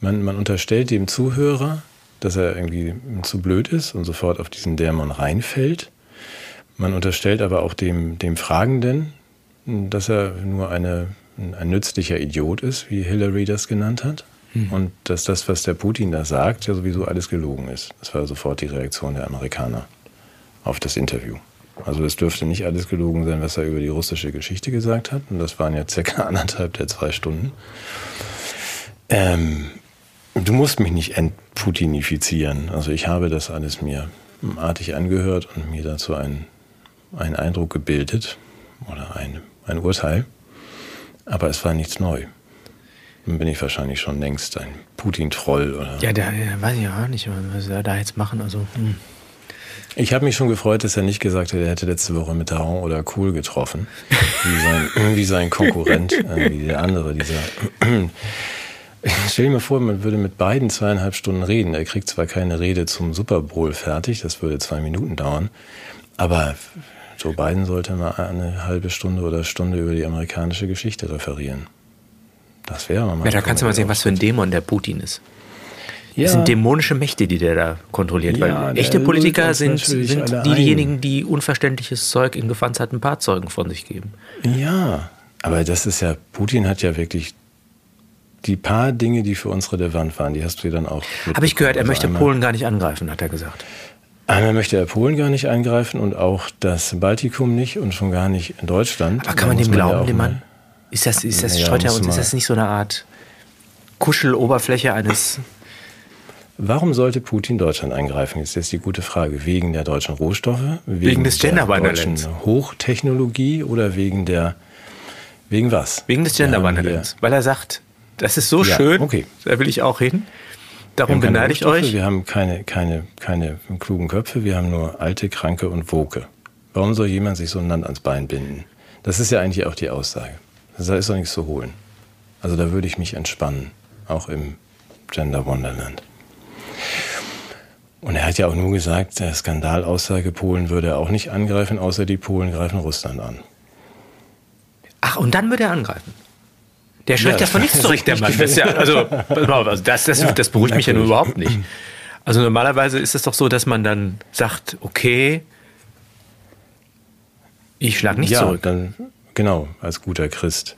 man, man unterstellt dem Zuhörer, dass er irgendwie zu blöd ist und sofort auf diesen Dämon reinfällt. Man unterstellt aber auch dem, dem Fragenden, dass er nur eine, ein nützlicher Idiot ist, wie Hillary das genannt hat. Hm. Und dass das, was der Putin da sagt, ja sowieso alles gelogen ist. Das war sofort die Reaktion der Amerikaner auf das Interview. Also es dürfte nicht alles gelogen sein, was er über die russische Geschichte gesagt hat. Und das waren ja circa anderthalb der zwei Stunden. Ähm, du musst mich nicht entputinifizieren. Also ich habe das alles mir artig angehört und mir dazu einen, einen Eindruck gebildet oder ein, ein Urteil. Aber es war nichts neu. Dann bin ich wahrscheinlich schon längst ein Putin-Troll. Ja, der, der weiß ich auch nicht, was wir da jetzt machen. Also, hm. Ich habe mich schon gefreut, dass er nicht gesagt hat, er hätte letzte Woche mit Mitterrand oder Kohl getroffen. Wie sein, wie sein Konkurrent, äh, wie der andere, dieser. Stell dir mal vor, man würde mit beiden zweieinhalb Stunden reden. Er kriegt zwar keine Rede zum Super Bowl fertig, das würde zwei Minuten dauern, aber Joe Biden sollte mal eine halbe Stunde oder Stunde über die amerikanische Geschichte referieren. Das wäre mal. Ja, da kannst du mal sehen, was für ein Dämon der Putin ist. Ja. Das sind dämonische Mächte, die der da kontrolliert. Ja, weil echte Politiker sind, sind diejenigen, die unverständliches Zeug in gepanzerten Fahrzeugen von sich geben. Ja, aber das ist ja, Putin hat ja wirklich die paar Dinge, die für uns relevant waren, die hast du dir dann auch. Habe ich gehört, er also möchte Polen gar nicht angreifen, hat er gesagt. Einmal möchte er Polen gar nicht angreifen und auch das Baltikum nicht und schon gar nicht in Deutschland. Aber kann man dem glauben, ja dem Mann? Ist das, ist das, ja, ist das nicht so eine Art Kuscheloberfläche eines Warum sollte Putin Deutschland eingreifen? Ist jetzt die gute Frage. Wegen der deutschen Rohstoffe? Wegen, wegen des der deutschen Hochtechnologie oder wegen der, wegen was? Wegen des Genderwandelns. Weil er sagt, das ist so ja, schön, okay. da will ich auch hin. Darum beneide ich euch. Wir haben keine, keine, keine klugen Köpfe, wir haben nur alte, kranke und Woke Warum soll jemand sich so ein Land ans Bein binden? Das ist ja eigentlich auch die Aussage. Da ist doch nichts zu holen. Also da würde ich mich entspannen, auch im Gender Wonderland. Und er hat ja auch nur gesagt, der Skandalaussage Polen würde er auch nicht angreifen, außer die Polen greifen Russland an. Ach, und dann würde er angreifen. Der schreckt Ja, ja, von nichts zurück, der Mann. Das, ja, also, also das, das, das beruhigt mich ja nur überhaupt nicht. Also normalerweise ist es doch so, dass man dann sagt, okay, ich schlage nicht ja, zurück. dann genau, als guter Christ.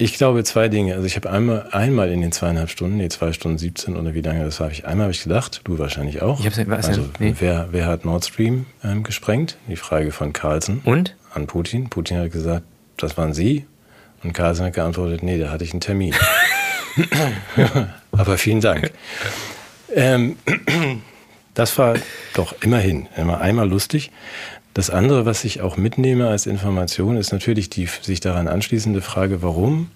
Ich glaube zwei Dinge. Also ich habe einmal, einmal in den zweieinhalb Stunden, nee, zwei Stunden 17 oder wie lange das war, ich einmal habe ich gedacht, du wahrscheinlich auch. Ich hab's nicht- also? Nee. wer, wer hat Nord Stream ähm, gesprengt? Die Frage von Carlsen Und? an Putin. Putin hat gesagt, das waren Sie. Und Carlsen hat geantwortet, nee, da hatte ich einen Termin. Aber vielen Dank. Ähm, das war doch immerhin immer einmal lustig. Das andere, was ich auch mitnehme als Information, ist natürlich die sich daran anschließende Frage, warum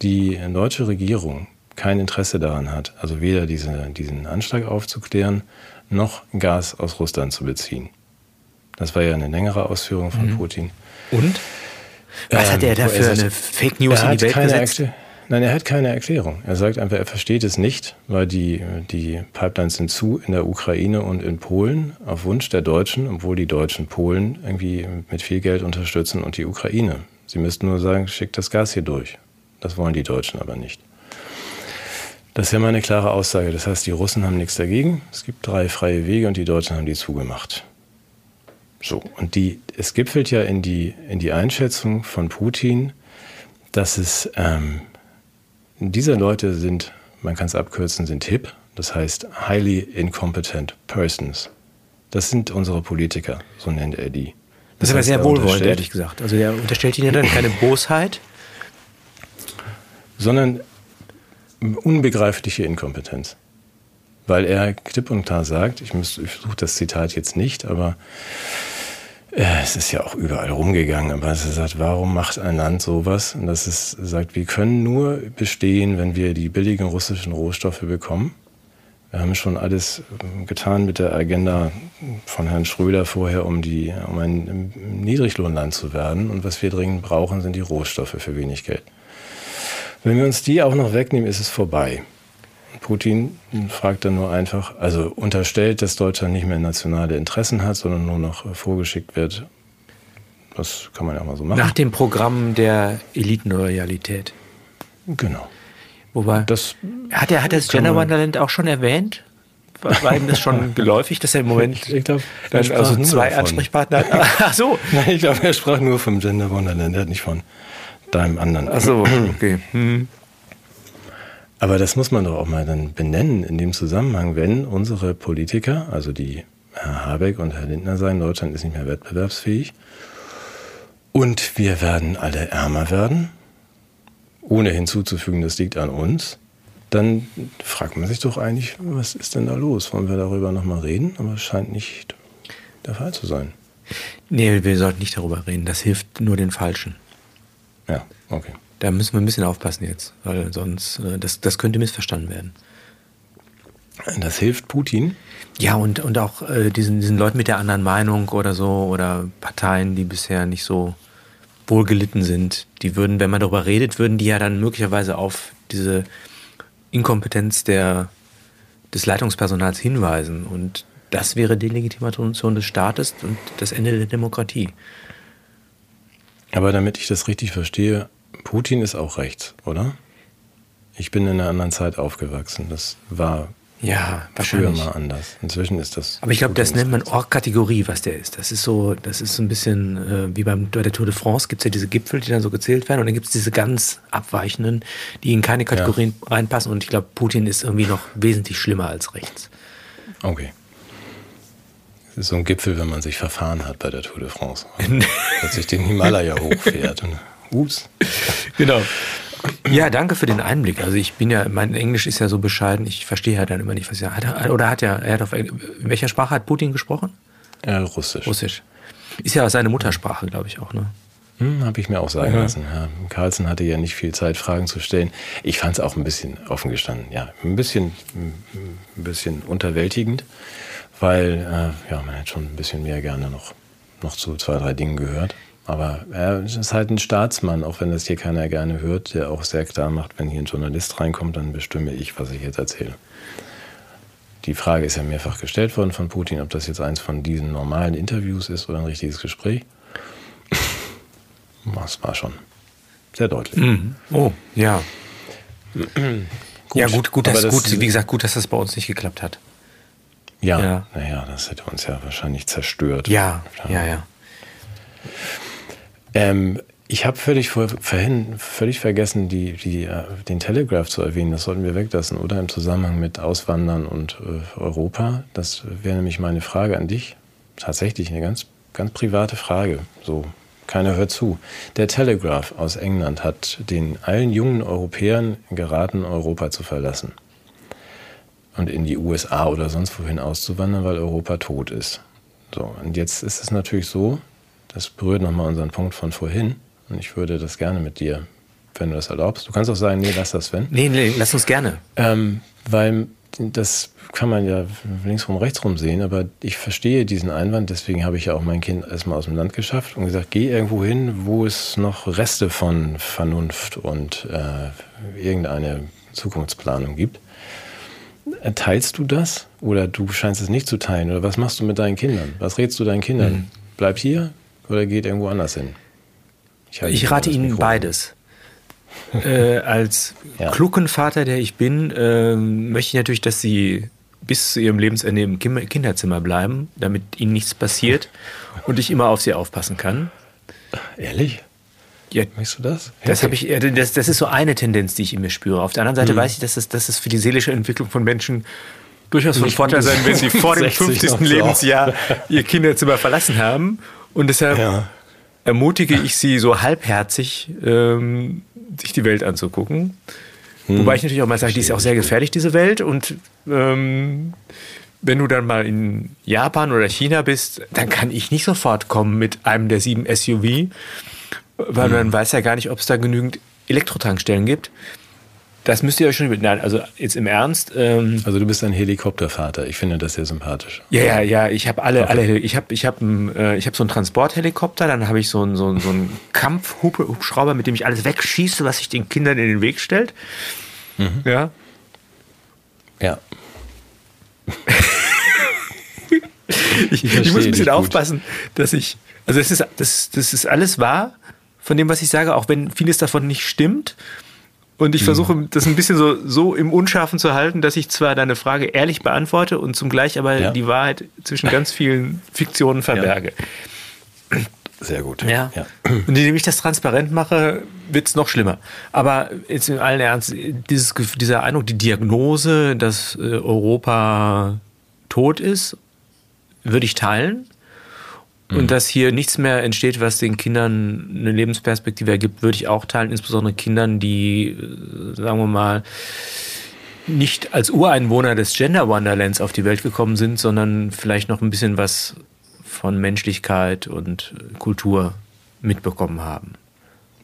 die deutsche Regierung kein Interesse daran hat, also weder diese, diesen Anschlag aufzuklären, noch Gas aus Russland zu beziehen. Das war ja eine längere Ausführung von Putin. Und? Was Ähm, hat er da für eine Fake News in die Welt gesetzt? Erkl- Nein, er hat keine Erklärung. Er sagt einfach, er versteht es nicht, weil die, die Pipelines sind zu in der Ukraine und in Polen auf Wunsch der Deutschen, obwohl die Deutschen Polen irgendwie mit viel Geld unterstützen und die Ukraine. Sie müssten nur sagen, schickt das Gas hier durch. Das wollen die Deutschen aber nicht. Das ist ja mal eine klare Aussage. Das heißt, die Russen haben nichts dagegen. Es gibt drei freie Wege und die Deutschen haben die zugemacht. So, und die, es gipfelt ja in die, in die Einschätzung von Putin, dass es, ähm, diese Leute sind, man kann es abkürzen, sind hip, das heißt highly incompetent persons. Das sind unsere Politiker, so nennt er die. Das ist aber sehr wohlwollend, ehrlich gesagt. Also er unterstellt ihnen ja dann keine Bosheit. sondern unbegreifliche Inkompetenz. Weil er klipp und klar sagt, ich, ich suche das Zitat jetzt nicht, aber es ist ja auch überall rumgegangen, aber er sagt, warum macht ein Land sowas? Und das ist, sagt, wir können nur bestehen, wenn wir die billigen russischen Rohstoffe bekommen. Wir haben schon alles ähm, getan mit der Agenda von Herrn Schröder vorher, um, die, um ein Niedriglohnland zu werden. Und was wir dringend brauchen, sind die Rohstoffe für wenig Geld. Wenn wir uns die auch noch wegnehmen, ist es vorbei. Putin fragt dann nur einfach, also unterstellt, dass Deutschland nicht mehr nationale Interessen hat, sondern nur noch äh, vorgeschickt wird. Das kann man ja mal so machen. Nach dem Programm der Elitenloyalität. genau. Wobei, Das, hat er hat das Gender Wonderland auch schon erwähnt? War, ihm das schon geläufig, dass er im Moment ich glaube, dann also zwei Ansprechpartner hat? Ach so. Nein, ich glaube, er sprach nur vom Gender Wonderland, er hat nicht von deinem anderen. Ach so, okay. Hm. Aber das muss man doch auch mal dann benennen in dem Zusammenhang, wenn unsere Politiker, also die Herr Habeck und Herr Lindner sagen, Deutschland ist nicht mehr wettbewerbsfähig und wir werden alle ärmer werden, ohne hinzuzufügen, das liegt an uns, dann fragt man sich doch eigentlich, was ist denn da los? Wollen wir darüber nochmal reden? Aber es scheint nicht der Fall zu sein. Nee, wir sollten nicht darüber reden. Das hilft nur den Falschen. Ja, okay. Da müssen wir ein bisschen aufpassen jetzt, weil sonst, äh, das, das könnte missverstanden werden. Das hilft Putin. Ja, und, und auch äh, diesen, diesen Leuten mit der anderen Meinung oder so oder Parteien, die bisher nicht so wohlgelitten sind, die würden, wenn man darüber redet, würden die ja dann möglicherweise auf diese Inkompetenz der, des Leitungspersonals hinweisen. Und das wäre Delegitimation des Staates und das Ende der Demokratie. Aber damit ich das richtig verstehe, Putin ist auch rechts, oder? Ich bin in einer anderen Zeit aufgewachsen. Das war Ja, früher mal anders. Inzwischen ist das. Aber ich glaube, das nennt man. Org-Kategorie, was der ist. Das ist so, das ist so ein bisschen äh, wie beim, bei der Tour de France gibt es ja diese Gipfel, die dann so gezählt werden und dann gibt es diese ganz abweichenden, die in keine Kategorien reinpassen und ich glaube, Putin ist irgendwie noch wesentlich schlimmer als rechts. Okay. Es ist so ein Gipfel, wenn man sich verfahren hat bei der Tour de France. Plötzlich den Himalaya hochfährt. Ups. Genau. Ja, danke für den Einblick. Also ich bin ja, mein Englisch ist ja so bescheiden, ich verstehe ja dann immer nicht, was er hat. Er, oder hat er, er hat auf, in welcher Sprache hat Putin gesprochen? Äh, Russisch. Russisch. Ist ja seine Muttersprache, glaube ich auch, ne? Hm, Habe ich mir auch sagen Ja. lassen. Ja, Carlsen hatte ja nicht viel Zeit, Fragen zu stellen. Ich fand es auch ein bisschen offen gestanden. Ja, ein bisschen, ein bisschen unterwältigend, weil äh, ja, man hätte schon ein bisschen mehr gerne noch, noch zu zwei, drei Dingen gehört. Aber er ist halt ein Staatsmann, auch wenn das hier keiner gerne hört, der auch sehr klar macht, wenn hier ein Journalist reinkommt, dann bestimme ich, was ich jetzt erzähle. Die Frage ist ja mehrfach gestellt worden von Putin, ob das jetzt eins von diesen normalen Interviews ist oder ein richtiges Gespräch. Das war schon sehr deutlich. Mhm. Oh, ja. gut. Ja, gut, gut, das, das, gut, wie gesagt, gut, dass das bei uns nicht geklappt hat. Ja, ja. naja, das hätte uns ja wahrscheinlich zerstört. Ja, ja, ja. Ähm, ich habe völlig, vorhin, völlig vergessen, die, die, äh, den Telegraph zu erwähnen. Das sollten wir weglassen, oder? Im Zusammenhang mit Auswandern und äh, Europa. Das wäre nämlich meine Frage an dich. Tatsächlich eine ganz, ganz private Frage. So, keiner hört zu. Der Telegraph aus England hat den allen jungen Europäern geraten, Europa zu verlassen. Und in die USA oder sonst wohin auszuwandern, weil Europa tot ist. So, und jetzt ist es natürlich so, das berührt nochmal unseren Punkt von vorhin. Und ich würde das gerne mit dir, wenn du das erlaubst. Du kannst auch sagen, nee, lass das, Sven. Nee, nee, lass uns gerne. Ähm, weil das kann man ja linksrum, rechtsrum sehen, aber ich verstehe diesen Einwand, deswegen habe ich ja auch mein Kind erstmal aus dem Land geschafft und gesagt, geh irgendwo hin, wo es noch Reste von Vernunft und äh, irgendeine Zukunftsplanung gibt. Teilst du das oder du scheinst es nicht zu teilen oder was machst du mit deinen Kindern? Was rätst du deinen Kindern? Mhm. Bleib hier, oder geht irgendwo anders hin? Ich, ich rate Ihnen beides. äh, als ja. klugen Vater, der ich bin, äh, möchte ich natürlich, dass Sie bis zu Ihrem Lebensende im Kinderzimmer bleiben, damit Ihnen nichts passiert und ich immer auf Sie aufpassen kann. Ehrlich? Ja, Weißt du das? Das, ich, das, das ist so eine Tendenz, die ich in mir spüre. Auf der anderen Seite mhm. weiß ich, dass es, dass es für die seelische Entwicklung von Menschen durchaus von Vorteil sein, wenn sie vor dem 50. Lebensjahr ihr Kinderzimmer verlassen haben und deshalb ja. ermutige ich sie so halbherzig, ähm, sich die Welt anzugucken. Hm. Wobei ich natürlich auch mal sage, die ist auch sehr gefährlich, diese Welt. Und ähm, wenn du dann mal in Japan oder China bist, dann kann ich nicht sofort kommen mit einem der sieben SUV, weil hm. man weiß ja gar nicht, ob es da genügend Elektrotankstellen gibt. Das müsst ihr euch schon. Nein, also jetzt im Ernst. Ähm, also du bist ein Helikoptervater. Ich finde das sehr sympathisch. Ja, ja, ja. Ich habe alle, alle. Ich habe, ich habe, äh, ich habe so einen Transporthelikopter. Dann habe ich so einen, so einen, so einen Kampfhubschrauber, mit dem ich alles wegschieße, was sich den Kindern in den Weg stellt. Mhm. Ja. Ja. ich, ich, ich muss ein bisschen aufpassen, dass ich. Also das ist, das, das ist alles wahr von dem, was ich sage, auch wenn vieles davon nicht stimmt. Und ich mhm. versuche das ein bisschen so, so im Unscharfen zu halten, dass ich zwar deine Frage ehrlich beantworte und zugleich aber ja. die Wahrheit zwischen ganz vielen Fiktionen verberge. Ja. Sehr gut. Ja. ja. Und indem ich das transparent mache, wird es noch schlimmer. Aber jetzt in allen Ernst, dieses, dieser Eindruck, die Diagnose, dass äh, Europa tot ist, würde ich teilen. Und mhm. dass hier nichts mehr entsteht, was den Kindern eine Lebensperspektive ergibt, würde ich auch teilen, insbesondere Kindern, die, äh, sagen wir mal, nicht als Ureinwohner des Gender Wonderlands auf die Welt gekommen sind, sondern vielleicht noch ein bisschen was von Menschlichkeit und Kultur mitbekommen haben.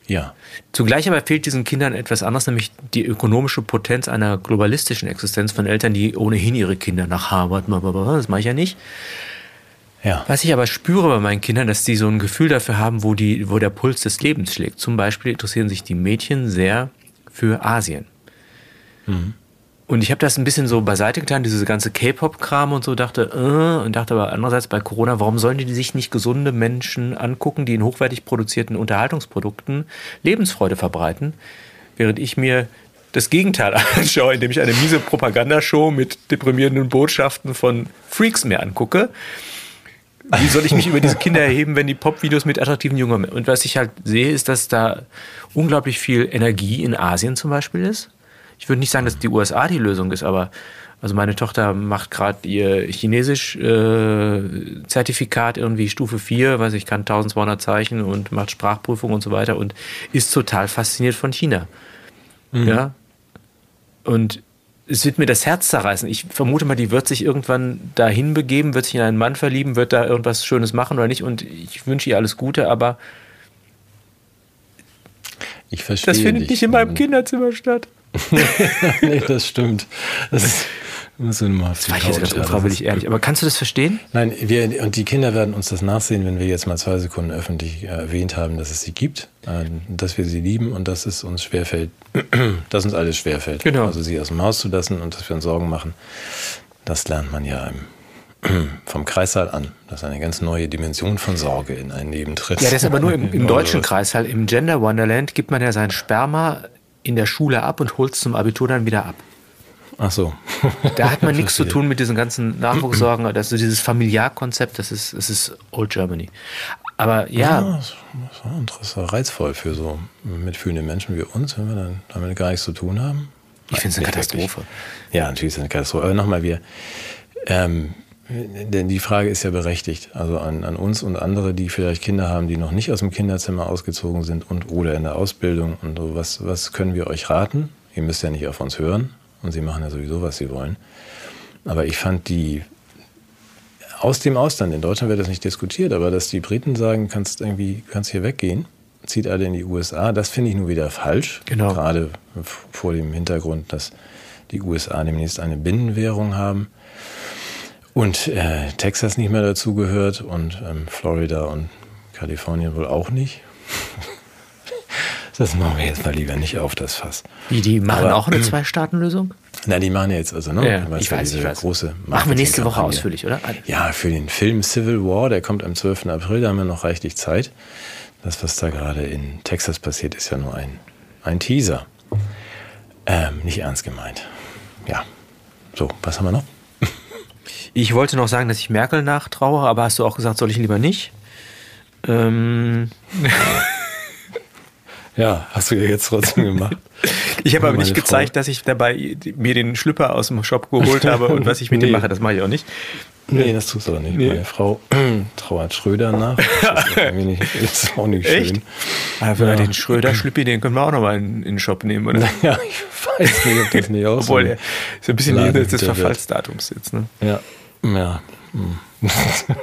Ja. Zugleich aber fehlt diesen Kindern etwas anderes, nämlich die ökonomische Potenz einer globalistischen Existenz von Eltern, die ohnehin ihre Kinder nach Harvard, das mache ich ja nicht, ja. Was ich aber spüre bei meinen Kindern, dass die so ein Gefühl dafür haben, wo, die, wo der Puls des Lebens schlägt. Zum Beispiel interessieren sich die Mädchen sehr für Asien. Mhm. Und ich habe das ein bisschen so beiseite getan, diese ganze K-Pop-Kram und so, dachte, äh, und dachte aber andererseits bei Corona, warum sollen die sich nicht gesunde Menschen angucken, die in hochwertig produzierten Unterhaltungsprodukten Lebensfreude verbreiten, während ich mir das Gegenteil anschaue, indem ich eine miese Propagandashow mit deprimierenden Botschaften von Freaks mir angucke wie soll ich mich über diese Kinder erheben, wenn die Pop-Videos mit attraktiven Jungen Und was ich halt sehe, ist, dass da unglaublich viel Energie in Asien zum Beispiel ist. Ich würde nicht sagen, dass die USA die Lösung ist, aber also meine Tochter macht gerade ihr Chinesisch-Zertifikat äh, irgendwie Stufe 4, weiß ich, kann 1200 Zeichen und macht Sprachprüfung und so weiter und ist total fasziniert von China. Mhm. Ja. Und es wird mir das Herz zerreißen. Ich vermute mal, die wird sich irgendwann dahin begeben, wird sich in einen Mann verlieben, wird da irgendwas Schönes machen oder nicht. Und ich wünsche ihr alles Gute, aber ich verstehe das findet nicht in meinem Kinderzimmer statt. nee, das stimmt. Das Das die war ich jetzt ganz das unfreiwillig ehrlich. Aber kannst du das verstehen? Nein, wir, und die Kinder werden uns das nachsehen, wenn wir jetzt mal zwei Sekunden öffentlich äh, erwähnt haben, dass es sie gibt, äh, dass wir sie lieben und dass es uns schwerfällt, dass uns alles schwerfällt. Genau. Also sie aus dem Haus zu lassen und dass wir uns Sorgen machen, das lernt man ja im, vom Kreissaal an, dass eine ganz neue Dimension von Sorge in ein Leben tritt. Ja, das ist aber nur im, im deutschen was? Kreis halt. Im Gender Wonderland gibt man ja sein Sperma in der Schule ab und holt es zum Abitur dann wieder ab. Ach so. Da hat man nichts zu tun mit diesen ganzen Nachwuchssorgen. Also dieses Familiarkonzept, das ist, das ist Old Germany. Aber ja, das das war interessant, reizvoll für so mitfühlende Menschen wie uns, wenn wir dann damit gar nichts zu tun haben. ich finde es eine Katastrophe. wirklich. Ja, natürlich ist es eine Katastrophe. Aber nochmal, wir, ähm, denn die Frage ist ja berechtigt. Also an, an uns und andere, die vielleicht Kinder haben, die noch nicht aus dem Kinderzimmer ausgezogen sind und oder in der Ausbildung und so, was, was können wir euch raten? Ihr müsst ja nicht auf uns hören und sie machen ja sowieso, was sie wollen. Aber ich fand die aus dem Ausland, in Deutschland wird das nicht diskutiert, aber dass die Briten sagen, kannst irgendwie, kannst hier weggehen, zieht alle in die USA, das finde ich nur wieder falsch. Genau. Gerade vor dem Hintergrund, dass die USA demnächst eine Binnenwährung haben und äh, Texas nicht mehr dazugehört und ähm, Florida und Kalifornien wohl auch nicht. Das machen wir jetzt mal lieber nicht auf, das Fass. Wie, die machen Aber- auch eine Zwei-Staaten-Lösung? Na, die machen ja jetzt also, ne? Ja, ich ja, weiß, diese ich weiß. große Machen wir nächste Woche ausführlich, oder? Ja, für den Film Civil War, der kommt am 12. April, da haben wir noch reichlich Zeit. Das, was da gerade in Texas passiert, ist ja nur ein, ein Teaser. Ähm, nicht ernst gemeint. Ja. So, was haben wir noch? Ich wollte noch sagen, dass ich Merkel nachtraue, aber hast du auch gesagt, soll ich lieber nicht? Ähm, Ja, hast du ja jetzt trotzdem gemacht. ich habe aber nicht gezeigt, dass ich dabei mir den Schlüpper aus dem Shop geholt habe und was ich mit dem Nee. mache. Das mache ich auch nicht. Nee, das tust du doch nicht. Nee. Meine Frau trauert Schröder nach. Das ist, nicht, ist auch nicht schön. Echt? Aber Ja. den Schröder-Schlüppi, den können wir auch nochmal in, in den Shop nehmen, oder? Ja, ich weiß nicht, ob das nicht so Obwohl, der ist ein bisschen jenseits des. Verfallsdatums jetzt. Ne? Ja, ja. hm.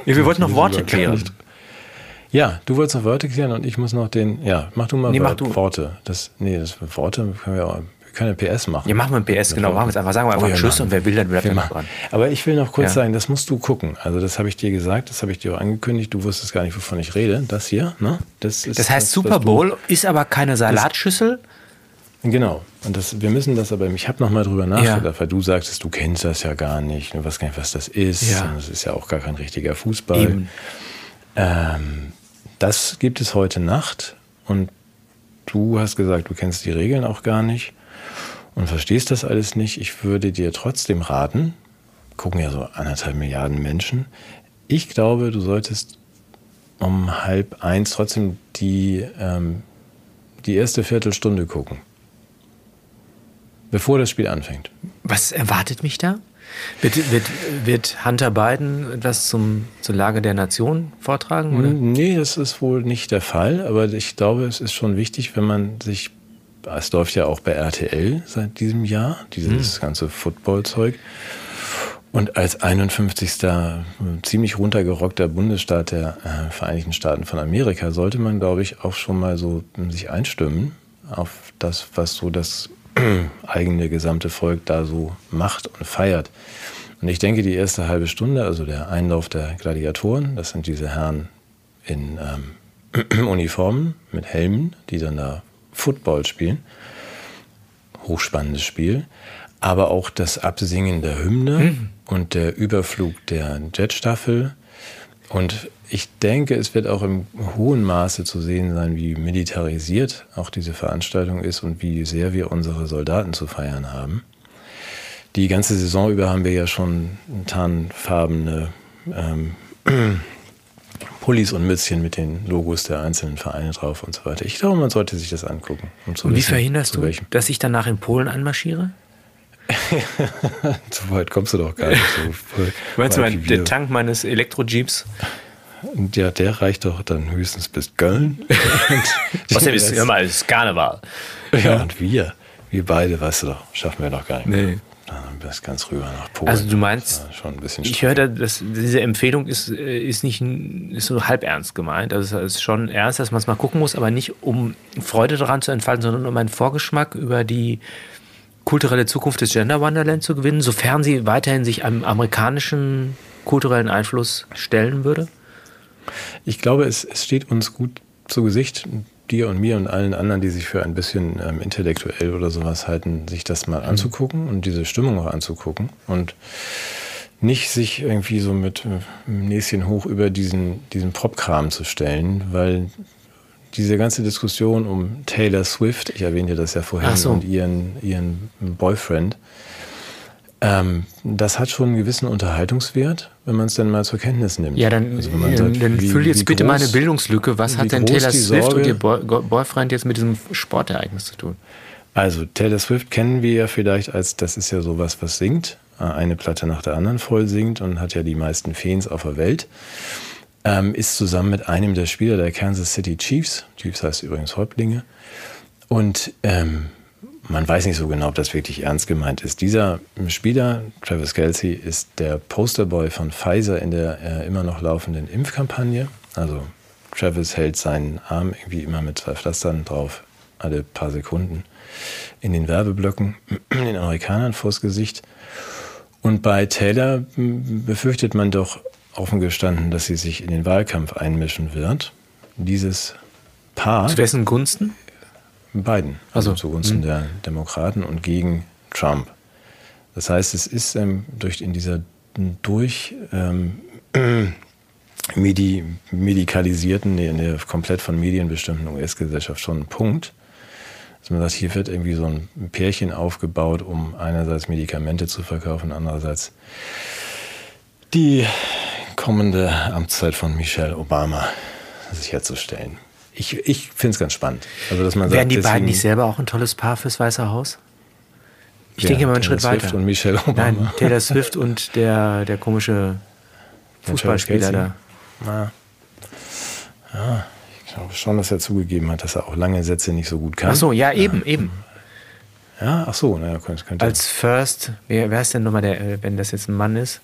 Ja, wir wollten noch Worte klären. Ja, du wolltest noch Worte klären und ich muss noch den. Ja, mach du mal Nee, mach du. Worte. Das, nee, das Worte können wir auch. Wir können ja PS machen. Ja, machen wir ein PS, genau. Machen wir es einfach. Sagen wir einfach Oh, ja, Tschüss und wer will, dann bleibt machen. dran. Aber ich will noch kurz Ja. sagen, das musst du gucken. Also, das habe ich dir gesagt, das habe ich dir auch angekündigt. Du wusstest gar nicht, wovon ich rede. Das hier, ne? Das, ist Das heißt, was Super du- Bowl ist aber keine Salatschüssel. Genau. Und das, wir müssen das aber, ich habe noch mal drüber nachgedacht, weil du sagtest, du kennst das ja gar nicht, du weißt gar nicht, was das ist. Ja. Und das ist ja auch gar kein richtiger Fußball. Eben. Ähm, das gibt es heute Nacht und du hast gesagt, du kennst die Regeln auch gar nicht und verstehst das alles nicht. Ich würde dir trotzdem raten, gucken ja so anderthalb Milliarden Menschen, ich glaube, du solltest um halb eins trotzdem die, ähm, die erste Viertelstunde gucken. Bevor das Spiel anfängt. Was erwartet mich da? Wird, wird, wird Hunter Biden etwas zum, zur Lage der Nation vortragen? Oder? Nee, das ist wohl nicht der Fall, aber ich glaube, es ist schon wichtig, wenn man sich, es läuft ja auch bei RTL seit diesem Jahr, dieses ganze Football-Zeug. Und als 51. ziemlich runtergerockter Bundesstaat der äh, Vereinigten Staaten von Amerika sollte man, glaube ich, auch schon mal so ähm, sich einstimmen auf das, was so das eigene gesamte Volk da so macht und feiert. Und ich denke, die erste halbe Stunde, also der Einlauf der Gladiatoren, das sind diese Herren in ähm, Uniformen mit Helmen, die dann da Football spielen. Hochspannendes Spiel. Aber auch das Absingen der Hymne und der Überflug der Jetstaffel. Und ich denke, es wird auch im hohen Maße zu sehen sein, wie militarisiert auch diese Veranstaltung ist und wie sehr wir unsere Soldaten zu feiern haben. Die ganze Saison über haben wir ja schon tarnfarbene ähm, Pullis und Mützchen mit den Logos der einzelnen Vereine drauf und so weiter. Ich glaube, man sollte sich das angucken. Um Und wie wissen, verhinderst du, dass ich danach in Polen einmarschiere? So weit kommst du doch gar nicht. So voll- Meinst du, mein, der. Tank meines Elektro-Jeeps? Ja, der reicht doch dann höchstens bis Köln. Außerdem ist es ist Karneval. Ja, und wir, wir beide, weißt du doch, schaffen wir doch gar nicht. Nee. Dann bis ganz rüber nach Polen. Also du meinst, schon ein bisschen Ich höre, dass diese Empfehlung ist, äh, ist nicht ist so halb ernst gemeint. Also es ist schon ernst, dass man es mal gucken muss, aber nicht um Freude daran zu entfalten, sondern um einen Vorgeschmack über die kulturelle Zukunft des Gender Wonderland zu gewinnen, sofern sie weiterhin sich einem amerikanischen kulturellen Einfluss stellen würde? Ich glaube, es, es steht uns gut zu Gesicht, dir und mir und allen anderen, die sich für ein bisschen ähm, intellektuell oder sowas halten, sich das mal mhm. anzugucken und diese Stimmung auch anzugucken und nicht sich irgendwie so mit äh, Näschen hoch über diesen, diesen Popkram zu stellen, weil diese ganze Diskussion um Taylor Swift, ich erwähnte das ja vorhin, so. und ihren, ihren Boyfriend, ähm, das hat schon einen gewissen Unterhaltungswert, wenn man es dann mal zur Kenntnis nimmt. Ja, dann, also dann, sagt, dann wie, füll jetzt bitte groß, meine Bildungslücke. Was hat denn Taylor Swift Sorge, und ihr Boy Boyfriend jetzt mit diesem Sportereignis zu tun? Also Taylor Swift kennen wir ja vielleicht als, das ist ja sowas, was singt, äh, eine Platte nach der anderen voll singt und hat ja die meisten Fans auf der Welt ähm, ist zusammen mit einem der Spieler der Kansas City Chiefs, Chiefs heißt übrigens Häuptlinge, und ähm, man weiß nicht so genau, ob das wirklich ernst gemeint ist. Dieser Spieler, Travis Kelsey, ist der Posterboy von Pfizer in der äh, immer noch laufenden Impfkampagne. Also Travis hält seinen Arm irgendwie immer mit zwei Pflastern drauf, alle paar Sekunden, in den Werbeblöcken den Amerikanern vors Gesicht. Und bei Taylor befürchtet man doch offen gestanden, dass sie sich in den Wahlkampf einmischen wird. Dieses Paar. Zu wessen Gunsten? Beiden. Also, also zugunsten mhm. der Demokraten und gegen Trump. Das heißt, es ist ähm, durch in dieser durch ähm, medi medikalisierten, nee, nee, komplett von Medien bestimmten US-Gesellschaft schon ein Punkt. Dass man sagt, hier wird irgendwie so ein Pärchen aufgebaut, um einerseits Medikamente zu verkaufen, andererseits die kommende Amtszeit von Michelle Obama sicherzustellen. Ich, ich finde es ganz spannend. Also, dass man Wären die beiden nicht selber auch ein tolles Paar fürs Weiße Haus? Ich ja, denke mal einen Taylor Schritt Swift weiter. und Michelle Obama. Nein, Taylor Swift und der, der komische Fußballspieler da. Na, ja, ich glaube schon, dass er zugegeben hat, dass er auch lange Sätze nicht so gut kann. Ach so, ja, eben, ja. eben. Ja, ach so, naja, könnte, könnte. Als First, wer, wer ist denn nochmal der, äh, wenn das jetzt ein Mann ist?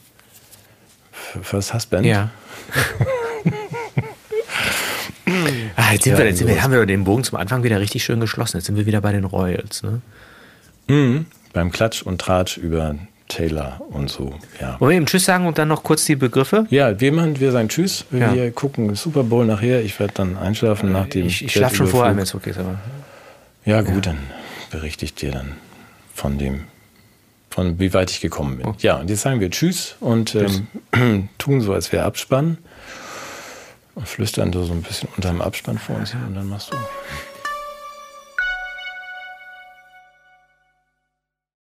First Husband? Ja. ah, jetzt, sind wir, jetzt sind wir, haben wir den Bogen zum Anfang wieder richtig schön geschlossen. Jetzt sind wir wieder bei den Royals. Ne? Mhm. Beim Klatsch und Tratsch über Taylor und so. Ja. Wollen wir eben Tschüss sagen und dann noch kurz die Begriffe? Ja, wir machen, wir sagen Tschüss. Ja. Wir gucken Super Bowl nachher. Ich werde dann einschlafen nach dem. Ich, ich schlafe schon vorher, wenn es okay ist. Aber. Ja, gut, ja. dann berichte ich dir dann von dem von wie weit ich gekommen bin. Ja, und jetzt sagen wir Tschüss und ähm, tun so, als wäre Abspann. Und flüstern so ein bisschen unter dem Abspann vor uns hin und dann machst du.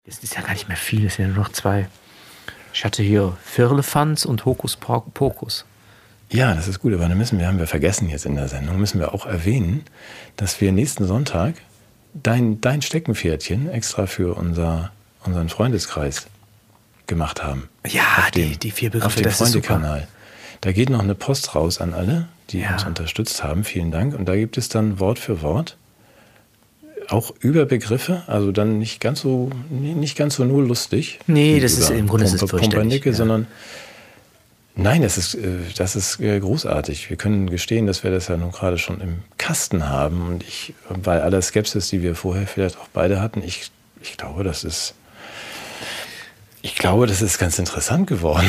Das ist ja gar nicht mehr viel, es sind ja nur noch zwei. Ich hatte hier Firlefanz und Hokus Pokus. Ja, das ist gut, aber dann müssen wir, haben wir vergessen jetzt in der Sendung, müssen wir auch erwähnen, dass wir nächsten Sonntag dein, dein Steckenpferdchen extra für unser unseren Freundeskreis gemacht haben. Ja, die, die vier Begriffe, auf dem Freundekanal. Da geht noch eine Post raus an alle, die ja. uns unterstützt haben. Vielen Dank. Und da gibt es dann Wort für Wort auch über Begriffe, also dann nicht ganz so nicht ganz so nur lustig. Nee, das ist im Grunde Pumpe, Pumpernicke, ja. sondern nein, das ist äh, das ist äh, großartig. Wir können gestehen, dass wir das ja nun gerade schon im Kasten haben und ich bei aller Skepsis, die wir vorher vielleicht auch beide hatten, ich ich glaube, das ist ich glaube, das ist ganz interessant geworden.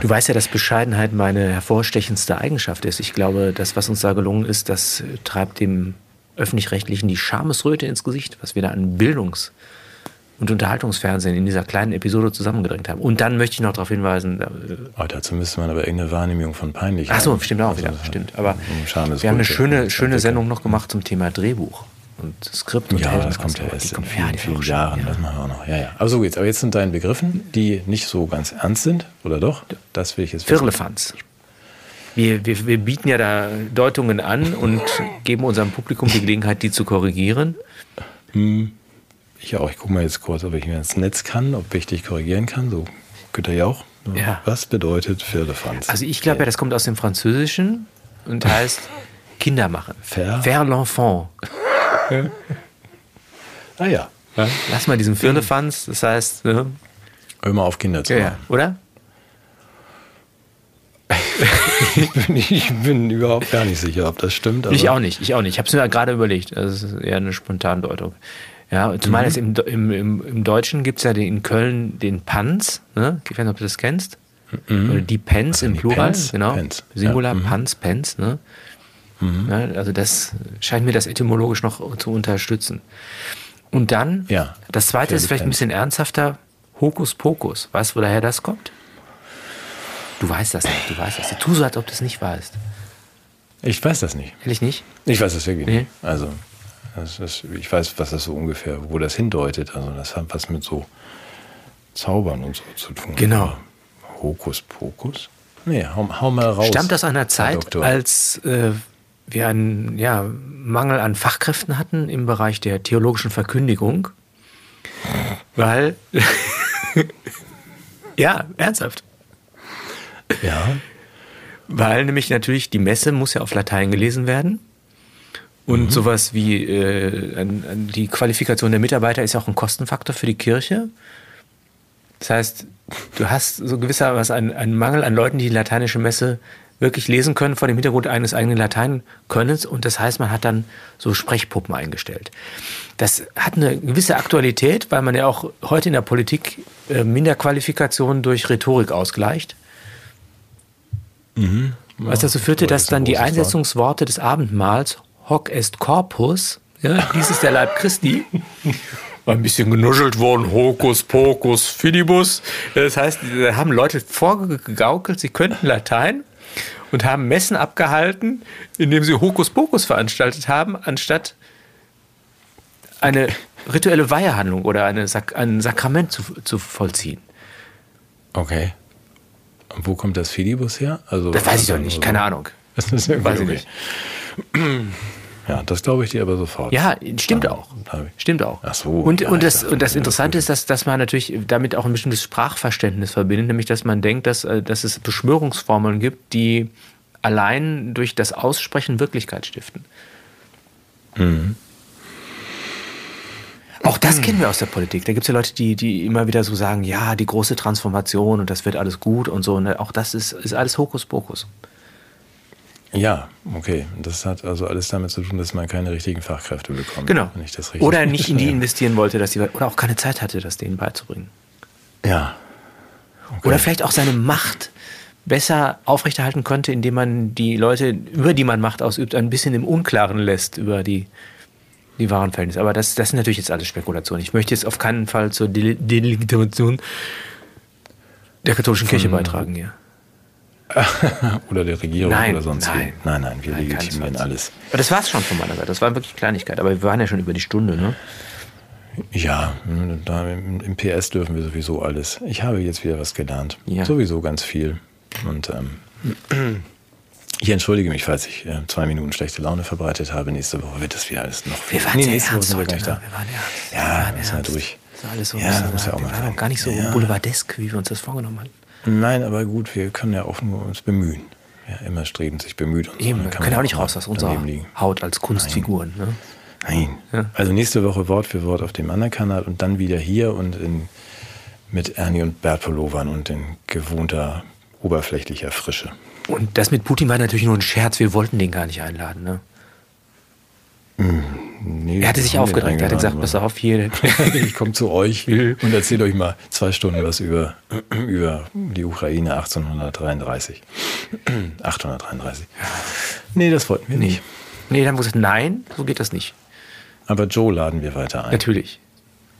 du weißt ja, dass Bescheidenheit meine hervorstechendste Eigenschaft ist. Ich glaube, das, was uns da gelungen ist, das treibt dem Öffentlich-Rechtlichen die Schamesröte ins Gesicht, was wir da an Bildungs- und Unterhaltungsfernsehen in dieser kleinen Episode zusammengedrängt haben. Und dann möchte ich noch darauf hinweisen. Oh, dazu müsste man aber irgendeine Wahrnehmung von peinlich Ach so, stimmt auch also, wieder. Stimmt. Aber wir haben eine schöne, schöne Sendung noch gemacht zum Thema Drehbuch und Skript und Ja, das kommt ja erst in vielen, ja, vielen Jahren. Ja. Das machen wir auch noch. Ja, ja. Aber so geht's. Aber jetzt sind deine Begriffen, die nicht so ganz ernst sind, oder doch? Das will ich jetzt. Firlefanz. Wir, wir, wir bieten ja da Deutungen an und geben unserem Publikum die Gelegenheit, die zu korrigieren. Hm. Ich auch. Ich gucke mal jetzt kurz, ob ich mir ins Netz kann, ob ich dich korrigieren kann. So ihr ja auch. Ja. Was bedeutet Firlefanz? Also ich glaube ja, das kommt aus dem Französischen und heißt Kinder machen. Faire, Faire l'enfant. Ah ja. ja. Lass mal diesen Firlefanz, das heißt. Ne? Immer auf Kinder zu ja, ja. Oder? ich, bin, ich, bin, überhaupt gar nicht sicher, ob das stimmt. ich auch nicht, ich auch nicht. Ich habe es mir gerade überlegt. Das ist eher eine Spontandeutung. Ja, zumal jetzt im, im, im, im Deutschen gibt es ja den, in Köln den Panz, ne? Ich weiß nicht, ob du das kennst. Oder die Pens im die Plural, Pens, genau. Pens, Singular, ja, mhm. Panz, Pens, ne? Ja, also das scheint mir das etymologisch noch zu unterstützen. Und dann, Ja, das zweite ist vielleicht ein bisschen ernsthafter, Hokuspokus. Weißt du, woher das kommt? Du weißt das nicht, du weißt das. Tu so, als ob du es nicht weißt. Ich weiß das nicht. Ehrlich nicht? Ich weiß das wirklich Nee. nicht. Also, ist, ich weiß, was das so ungefähr, wo das hindeutet. Also, das hat was mit so Zaubern und so zu tun. Genau. Aber Hokuspokus? Nee, hau, hau mal raus. Stammt aus einer Zeit, als äh, wir einen ja, Mangel an Fachkräften hatten im Bereich der theologischen Verkündigung? Weil, ja, ernsthaft. Ja, Weil nämlich natürlich die Messe muss ja auf Latein gelesen werden. Und sowas wie äh, die Qualifikation der Mitarbeiter ist ja auch ein Kostenfaktor für die Kirche. Das heißt, du hast so gewissermaßen einen, einen Mangel an Leuten, die die lateinische Messe wirklich lesen können, vor dem Hintergrund eines eigenen Lateinkönnens. Und das heißt, man hat dann so Sprechpuppen eingestellt. Das hat eine gewisse Aktualität, weil man ja auch heute in der Politik äh, Minderqualifikationen durch Rhetorik ausgleicht. Was dazu führte, dass dann die. Einsetzungsworte des Abendmahls, hoc est corpus, ja, dies ist der Leib Christi, ein bisschen genuschelt worden, Hokus Pokus Fidibus. Das heißt, da haben Leute vorgegaukelt, sie könnten Latein und haben Messen abgehalten, indem sie Hokus Pokus veranstaltet haben, anstatt eine rituelle Weihehandlung oder eine Sak ein Sakrament zu, zu vollziehen. okay. Und wo kommt das Fidibus her? Also, Das weiß ich doch also- nicht, keine Ahnung. Das ist Weiß ich okay. nicht. Ja, das glaube ich dir aber sofort. Ja, stimmt Ja, auch. Stimmt auch. Ach so, Und, ja, und, das, und das Interessante ist, dass, dass man natürlich damit auch ein bestimmtes Sprachverständnis verbindet, nämlich dass man denkt, dass, äh, dass es Beschwörungsformeln gibt, die allein durch das Aussprechen Wirklichkeit stiften. Mhm. Auch das kennen wir aus der Politik. Da gibt es ja Leute, die, die immer wieder so sagen, ja, die große Transformation und das wird alles gut und so. Und auch das ist, ist alles Hokuspokus. Ja, okay. Das hat also alles damit zu tun, dass man keine richtigen Fachkräfte bekommt. Genau. Wenn ich das richtig Oder nicht in die investieren wollte, dass die, oder auch keine Zeit hatte, das denen beizubringen. Ja. Oder vielleicht auch seine Macht besser aufrechterhalten könnte, indem man die Leute, über die man Macht ausübt, ein bisschen im Unklaren lässt über die, die wahren Verhältnisse. Aber das, das sind natürlich jetzt alles Spekulationen. Ich möchte jetzt auf keinen Fall zur Dele- Delegitimation der katholischen Kirche beitragen hier. Oder der Regierung Nein, oder sonst nein. wie. Nein, nein, wir Nein, legitimieren alles. Aber das war's schon von meiner Seite. Das war wirklich Kleinigkeit. Aber wir waren ja schon über die Stunde, ne? Ja, da im, PS dürfen wir sowieso alles. Ich habe jetzt wieder was gelernt. Ja. Sowieso ganz viel. Und ähm, ich entschuldige mich, falls ich äh, zwei Minuten schlechte Laune verbreitet habe. Nächste Woche wird das wieder alles noch viel. Wir waren sehr nächste Woche ernst sind wir heute. gleich da. Wir waren ernst. Ja, wir waren ernst. durch. Das war alles so, Ja, bisschen- muss ja auch wir mal auch gar nicht so Ja. boulevardesk, wie wir uns das vorgenommen hatten. Nein, aber gut, wir können ja auch nur uns bemühen. Ja, immer streben, sich bemüht. Und so. Eben, Dann wir kann können ja auch nicht raus aus unserer. Haut als Kunstfiguren. Ne? Nein. Also nächste Woche Wort für Wort auf dem anderen Kanal und dann wieder hier und in, mit Ernie und Bert Pullovern und in gewohnter oberflächlicher Frische. Und das mit Putin war natürlich nur ein Scherz. Wir wollten den gar nicht einladen. Ne? Nee, Er hatte sich aufgeregt. Er hatte gesagt, pass auf, hier. ich komme zu euch und erzähle euch mal zwei Stunden was über, über die Ukraine 1833. 833. Nee, das wollten wir nicht. Nee, dann haben wir gesagt, nein, so geht das nicht. Aber Joe laden wir weiter ein. Natürlich.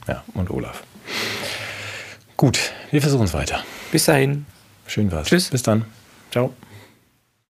Ja, und Olaf. Gut, wir versuchen es weiter. Bis dahin. Schön war's. Tschüss. Bis dann. Ciao.